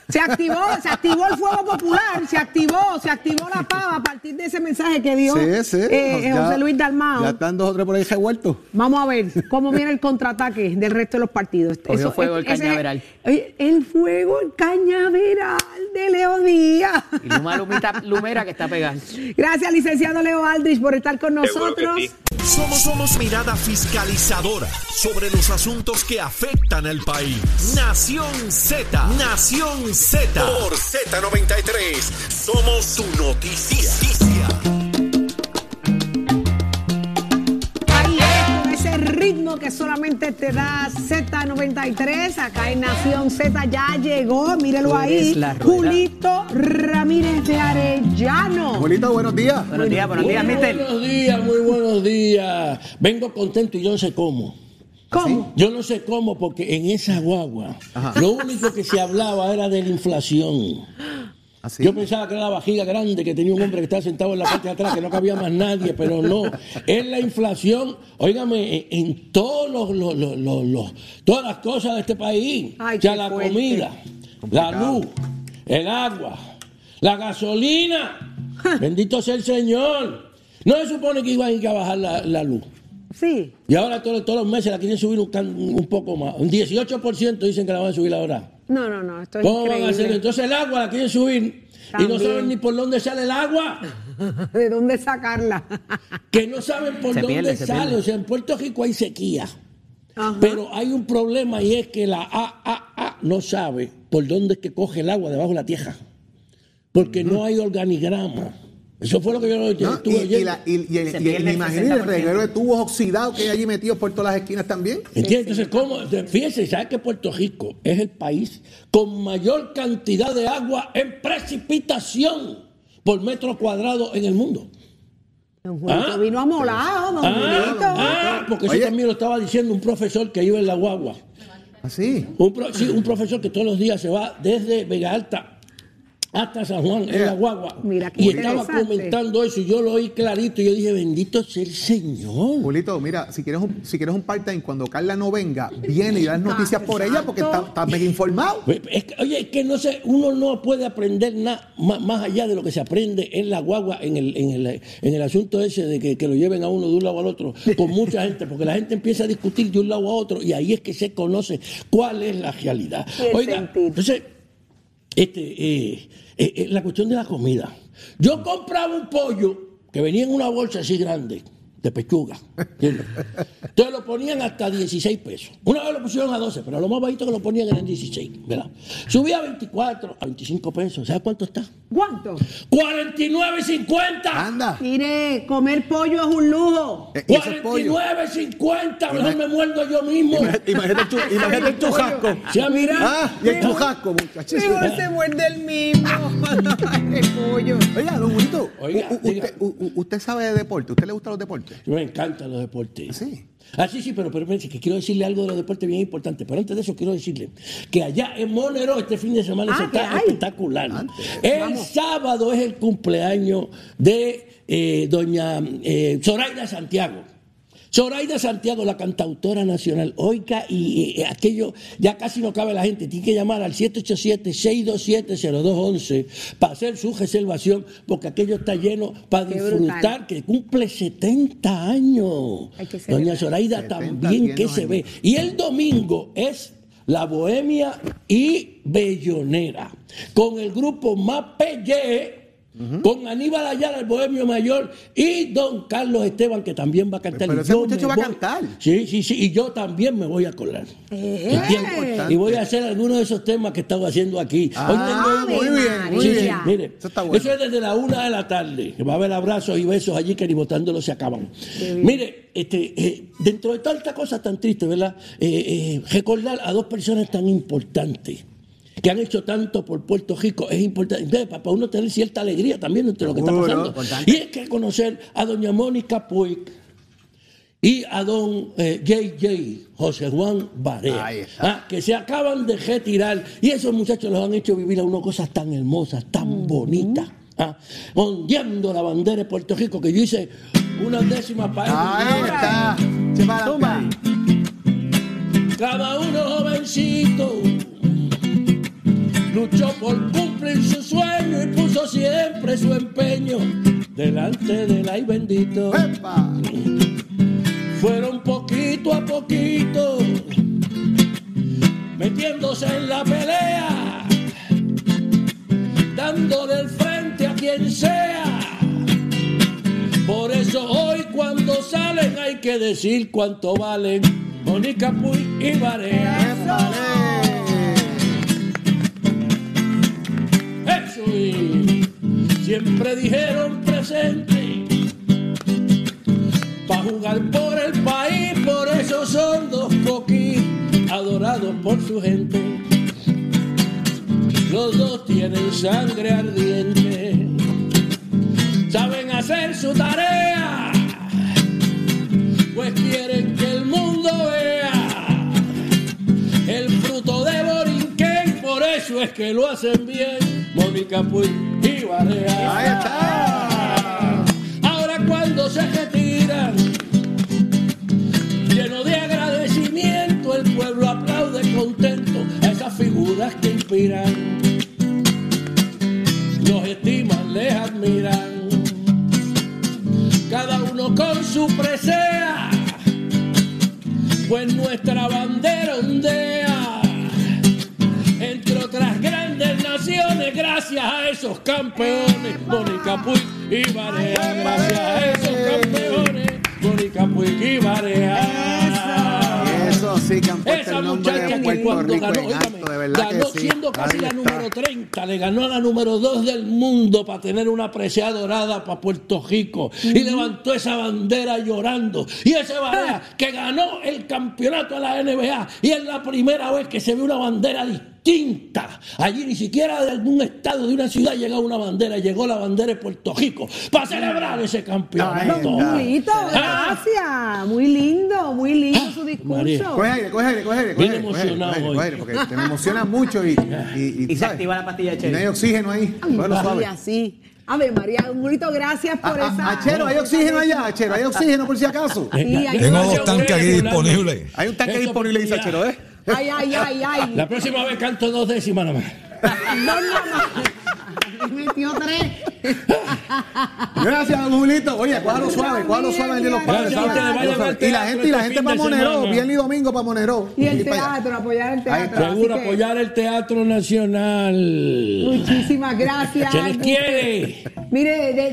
Se activó, se activó el fuego popular, se activó, se activó la pava a partir de ese mensaje que dio Sí, sí. eh, Ya- José Luis Dalmao. Ya están dos o tres por ahí revueltos. Vamos a ver cómo viene el contraataque del resto de los partidos. Cogió fuego el cañaveral. el fuego, el cañaveral de Leo Díaz. Y Luma Lumita Lumera que está pegando. Gracias, licenciado Leo Aldrich, por estar con nosotros. sí. Somos, somos mirada fiscalizadora sobre los asuntos que afectan al país. Nación Z, Nación Z. Por Z93, somos su noticia. Ahí es, con ese ritmo que solamente te da Z93. Acá en Nación Z ya llegó, mírelo ahí. Julito Ramírez de Arellano. Julito, buenos días. Buenos días, buenos días, Muy mister. buenos días, muy buenos días. Vengo contento y yo no sé cómo. ¿Cómo? Yo no sé cómo porque en esa guagua lo único que se hablaba era de la inflación. Así. Yo pensaba que era la vajiga grande que tenía un hombre que estaba sentado en la parte de atrás, que no cabía más nadie, pero no. Es la inflación, óigame, en, en todos los, los- los- los- los- todas las cosas de este país. Ay, o sea, la fuerte. comida, la luz, el agua, la gasolina. Bendito sea el Señor. No se supone que iban a ir a bajar la, la luz. Sí. Y ahora todos, todos los meses la quieren subir un, un poco más. Un 18% dicen que la van a subir ahora. No, no, no, esto es ¿Cómo van a hacer? Entonces el agua la quieren subir Y no saben ni por dónde sale el agua. ¿De dónde sacarla? que no saben por Se dónde pierde, sale. pierde. O sea, en Puerto Rico hay sequía. Ajá. Pero hay un problema y es que la AAA no sabe por dónde es que coge el agua debajo de la tierra. Porque no hay organigrama. Eso fue lo que yo ¿no? estuve Y, y, oyendo. la- y- y el- el imagino el 60%. reguero de tubos oxidados que hay allí metidos por todas las esquinas también. ¿Entiendes? Entonces, ¿cómo? Fíjense, ¿sabe que Puerto Rico es el país con mayor cantidad de agua en precipitación por metro cuadrado en el mundo? Don Ah. vino amolado, don Ah, ah, porque Oye. eso también lo estaba diciendo un profesor que iba en la guagua. Así. Un, pro- sí, un profesor que todos los días se va desde Vega Alta hasta San Juan en la guagua. Mira qué y estaba comentando eso y yo lo oí clarito y yo dije, bendito sea el Señor. Julito, mira, si quieres un, si quieres un part-time, cuando Carla no venga, viene y das noticias por ella porque está, está medio informado. Es que, oye, es que no sé, uno no puede aprender nada más, más allá de lo que se aprende en la guagua, en el, en el, en el asunto ese de que, que lo lleven a uno de un lado al otro, con mucha gente, porque la gente empieza a discutir de un lado a otro y ahí es que se conoce cuál es la realidad. Oiga, sentir. entonces, este, eh, eh, eh, la cuestión de la comida. Yo compraba un pollo que venía en una bolsa así grande, de pechuga. ¿entiendes? Entonces lo ponían hasta 16 pesos. Una vez lo pusieron a 12, pero lo más bajito que lo ponían era en 16. ¿verdad? Subía a 24, a 25 pesos. ¿Sabes cuánto está? ¿Cuánto? 49.50. Anda. Mire, comer pollo es un lujo. Eh, y eso es pollo. 49.50. Mejor me muerdo yo mismo. Imagínate imagínate el chujasco. Sí, mira. Ah, y el chujasco, muchachos. Mejor se muerde el mismo. el pollo. Oiga, don Julito, Oiga, usted, usted sabe de deporte, ¿usted le gustan los deportes? Me encantan los deportes. Sí. Ah, sí, sí, pero, pero que quiero decirle algo de los deportes bien importante. Pero antes de eso, quiero decirle que allá en Monero este fin de semana Ah, eso ¿qué está espectacular. Antes, el vamos. sábado es el cumpleaños de eh, doña eh, Zoraida Santiago. Zoraida Santiago, la cantautora nacional. Oiga, y, aquello ya casi no cabe la gente. Tiene que llamar al 787-627-0211 para hacer su reservación, porque aquello está lleno para Qué disfrutar, brutal. que cumple 70 años. Doña Zoraida 70 también que se ve. Y el domingo es la Bohemia y Bellonera, con el grupo Mapelle, con Aníbal Ayala, el Bohemio Mayor, y don Carlos Esteban, que también va a cantar. Pero ese yo muchacho va a cantar. Sí, sí, sí, y yo también me voy a colar. Eh. Y voy a hacer algunos de esos temas que estaba haciendo aquí. Ah, Hoy tengo muy bien, muy Sí, bien. sí, mire, Eso está bueno. eso es desde la una de la tarde. Va a haber abrazos y besos allí que ni botándolo se acaban. Mire, este, eh, dentro de tanta cosa tan triste, ¿verdad? Eh, eh, recordar a dos personas tan importantes que han hecho tanto por Puerto Rico es importante Entonces, para uno tener cierta alegría también entre lo que está Seguro, pasando. importante. Y es que conocer a doña Mónica Puig y a don eh, JJ, José Juan Barea, está. ah, que se acaban de retirar. Y esos muchachos los han hecho vivir a uno cosas tan hermosas, tan bonitas. Ah, ondeando la bandera de Puerto Rico, que yo hice una décima para Ahí está. Toma. cada uno jovencito luchó por cumplir su sueño y puso siempre su empeño delante del ay bendito. ¡Epa! Fueron poquito a poquito metiéndose en la pelea, dándole el frente a quien sea. Por eso hoy cuando salen hay que decir cuánto valen Mónica Puy y Barea. Siempre dijeron presente para jugar por el país, por eso son dos coquis adorados por su gente. Los dos tienen sangre ardiente, saben hacer su tarea, pues quieren eso es que lo hacen bien, Mónica Puig y Barea. Ahí está. Ahora cuando se retiran, lleno de agradecimiento, el pueblo aplaude contento a esas figuras que inspiran. Los estiman, les admiran. Cada uno con su presea, pues nuestra bandera ondea gracias a esos campeones. Mónica Puig y Barea, gracias a esos campeones. Mónica Puig y Barea. Eso sí que han puesto Esa el nombre muchacha de que cuando Rico ganó, en óigame, alto, de verdad ganó que sí. siendo casi Ahí la está. número 30, le ganó a la número 2 del mundo para tener una presea dorada para Puerto Rico y levantó esa bandera llorando. Y ese Barea que ganó el campeonato de la NBA y es la primera vez que se ve una bandera distinta. Allí ni siquiera de algún estado, de una ciudad llegó una bandera, llegó la bandera de Puerto Rico para celebrar ese campeonato. Julito, Ah. gracias. Muy lindo, muy lindo su María. discurso. Coge aire, coge aire, coge aire. Bien coge aire, aire, emocionado coge aire, hoy. coge aire, porque te emociona mucho y, y, Y se activa la pastilla de no hay oxígeno ahí. Bueno, suave. así. A ver, María, un Julito, gracias por A- esa. a- Achero, ¿hay oxígeno allá? Achero, ¿hay oxígeno por si acaso? Sí, hay Tengo dos tanques aquí disponibles. Hay un tanque Eso disponible, dice Achero, ¿eh? Ay, ay, ay, ay. La próxima vez canto dos décimas nada más. No, no, no. Me metió tres. Gracias, don Julito. Oye, cuadro suave, cuadro suave el de los padres. Y la gente, y la gente para Monero, viernes y domingo para Monero. Y el teatro, apoyar el teatro. Seguro que apoyar el Teatro Nacional. Muchísimas gracias. Se les quiere. Mire, de-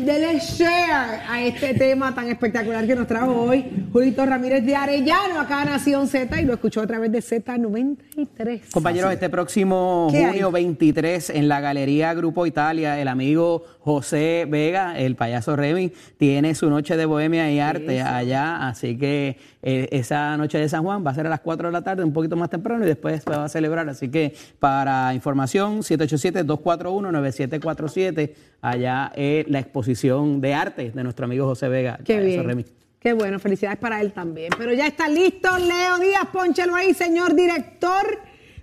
dele, share a este tema tan espectacular que nos trajo hoy Julito Ramírez de Arellano, acá en Nación Z, y lo escuchó a través de Z93. Compañeros, este próximo ¿Qué junio hay? 23 en la Galería Grupo Italia, el amigo José Vega, el payaso Remy, tiene su noche de bohemia y arte allá, así que eh, esa noche de San Juan va a ser a las 4 de la tarde, un poquito más temprano, y después se va a celebrar. Así que para información, 787-241-9747, allá es la exposición de arte de nuestro amigo José Vega, el Qué payaso bien. Remy. Qué bueno, felicidades para él también. Pero ya está listo, Leo Díaz, pónchelo ahí, señor director.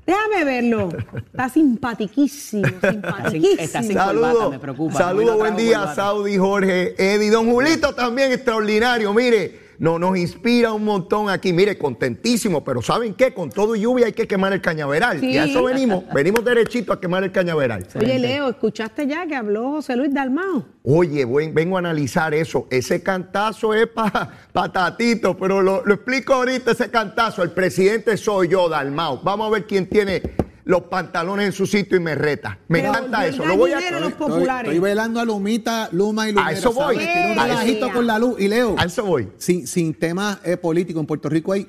Déjame verlo. Está simpatiquísimo, simpatiquísimo. está sin Saludos, me preocupa. Saludos, buen día. Saudi, Jorge, Eddie, don Julito también extraordinario, mire, no, nos inspira un montón aquí, mire, contentísimo, pero ¿saben qué? Con todo y lluvia hay que quemar el cañaveral, Sí. y a eso venimos, venimos derechito a quemar el cañaveral. Oye, Leo, ¿escuchaste ya que habló José Luis Dalmao? Oye, buen- vengo a analizar eso. Ese cantazo es para Tatito, pero lo, lo explico ahorita, ese cantazo. El presidente soy yo, Dalmao. Vamos a ver quién tiene los pantalones en su sitio y me reta. Me Pero encanta eso. Lo voy a... los Estoy, populares. estoy velando a Lumita, Luma y Lumera. A eso voy. Tiene un A eso- relajito con la luz. Y Leo, A eso voy. sin, sin temas eh, políticos, en Puerto Rico hay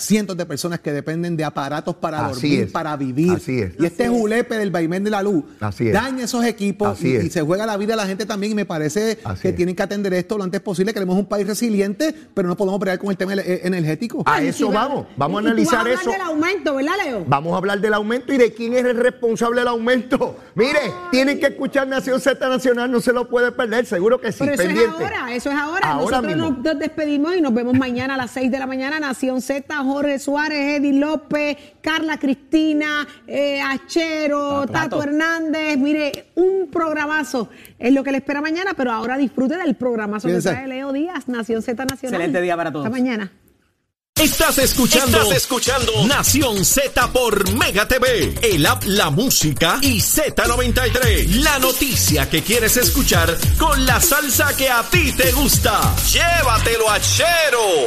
cientos de personas que dependen de aparatos para Así dormir, es. para vivir. Así es. Y este julepe del vaivén de la luz Así es. daña esos equipos Así y, es. y se juega la vida de la gente también. Y me parece Así que es. tienen que atender esto lo antes posible. Queremos un país resiliente, pero no podemos bregar con el tema energético. A Ay, eso sí, vamos. Vamos a analizar vas hablar eso. del aumento, ¿verdad, Leo? Vamos a hablar del aumento y de quién es el responsable del aumento. Mire, tienen que escuchar Nación Z Nacional, no se lo puede perder, seguro que sí. Pero eso pendiente. es ahora, eso es ahora. Ahora Nosotros mismo. nos, nos despedimos y nos vemos mañana a las 6 de la mañana. Nación Z, Jorge Suárez, Eddie López, Carla Cristina, eh, Achero, Tato. Tato Hernández. Mire, un programazo es lo que le espera mañana, pero ahora disfrute del programazo que trae Leo Díaz, Nación Z Nacional. Excelente día para todos. Hasta mañana. Estás escuchando, Estás escuchando Nación Z por Mega TV, el app La Música y Z93. La noticia que quieres escuchar con la salsa que a ti te gusta. Llévatelo a Chero.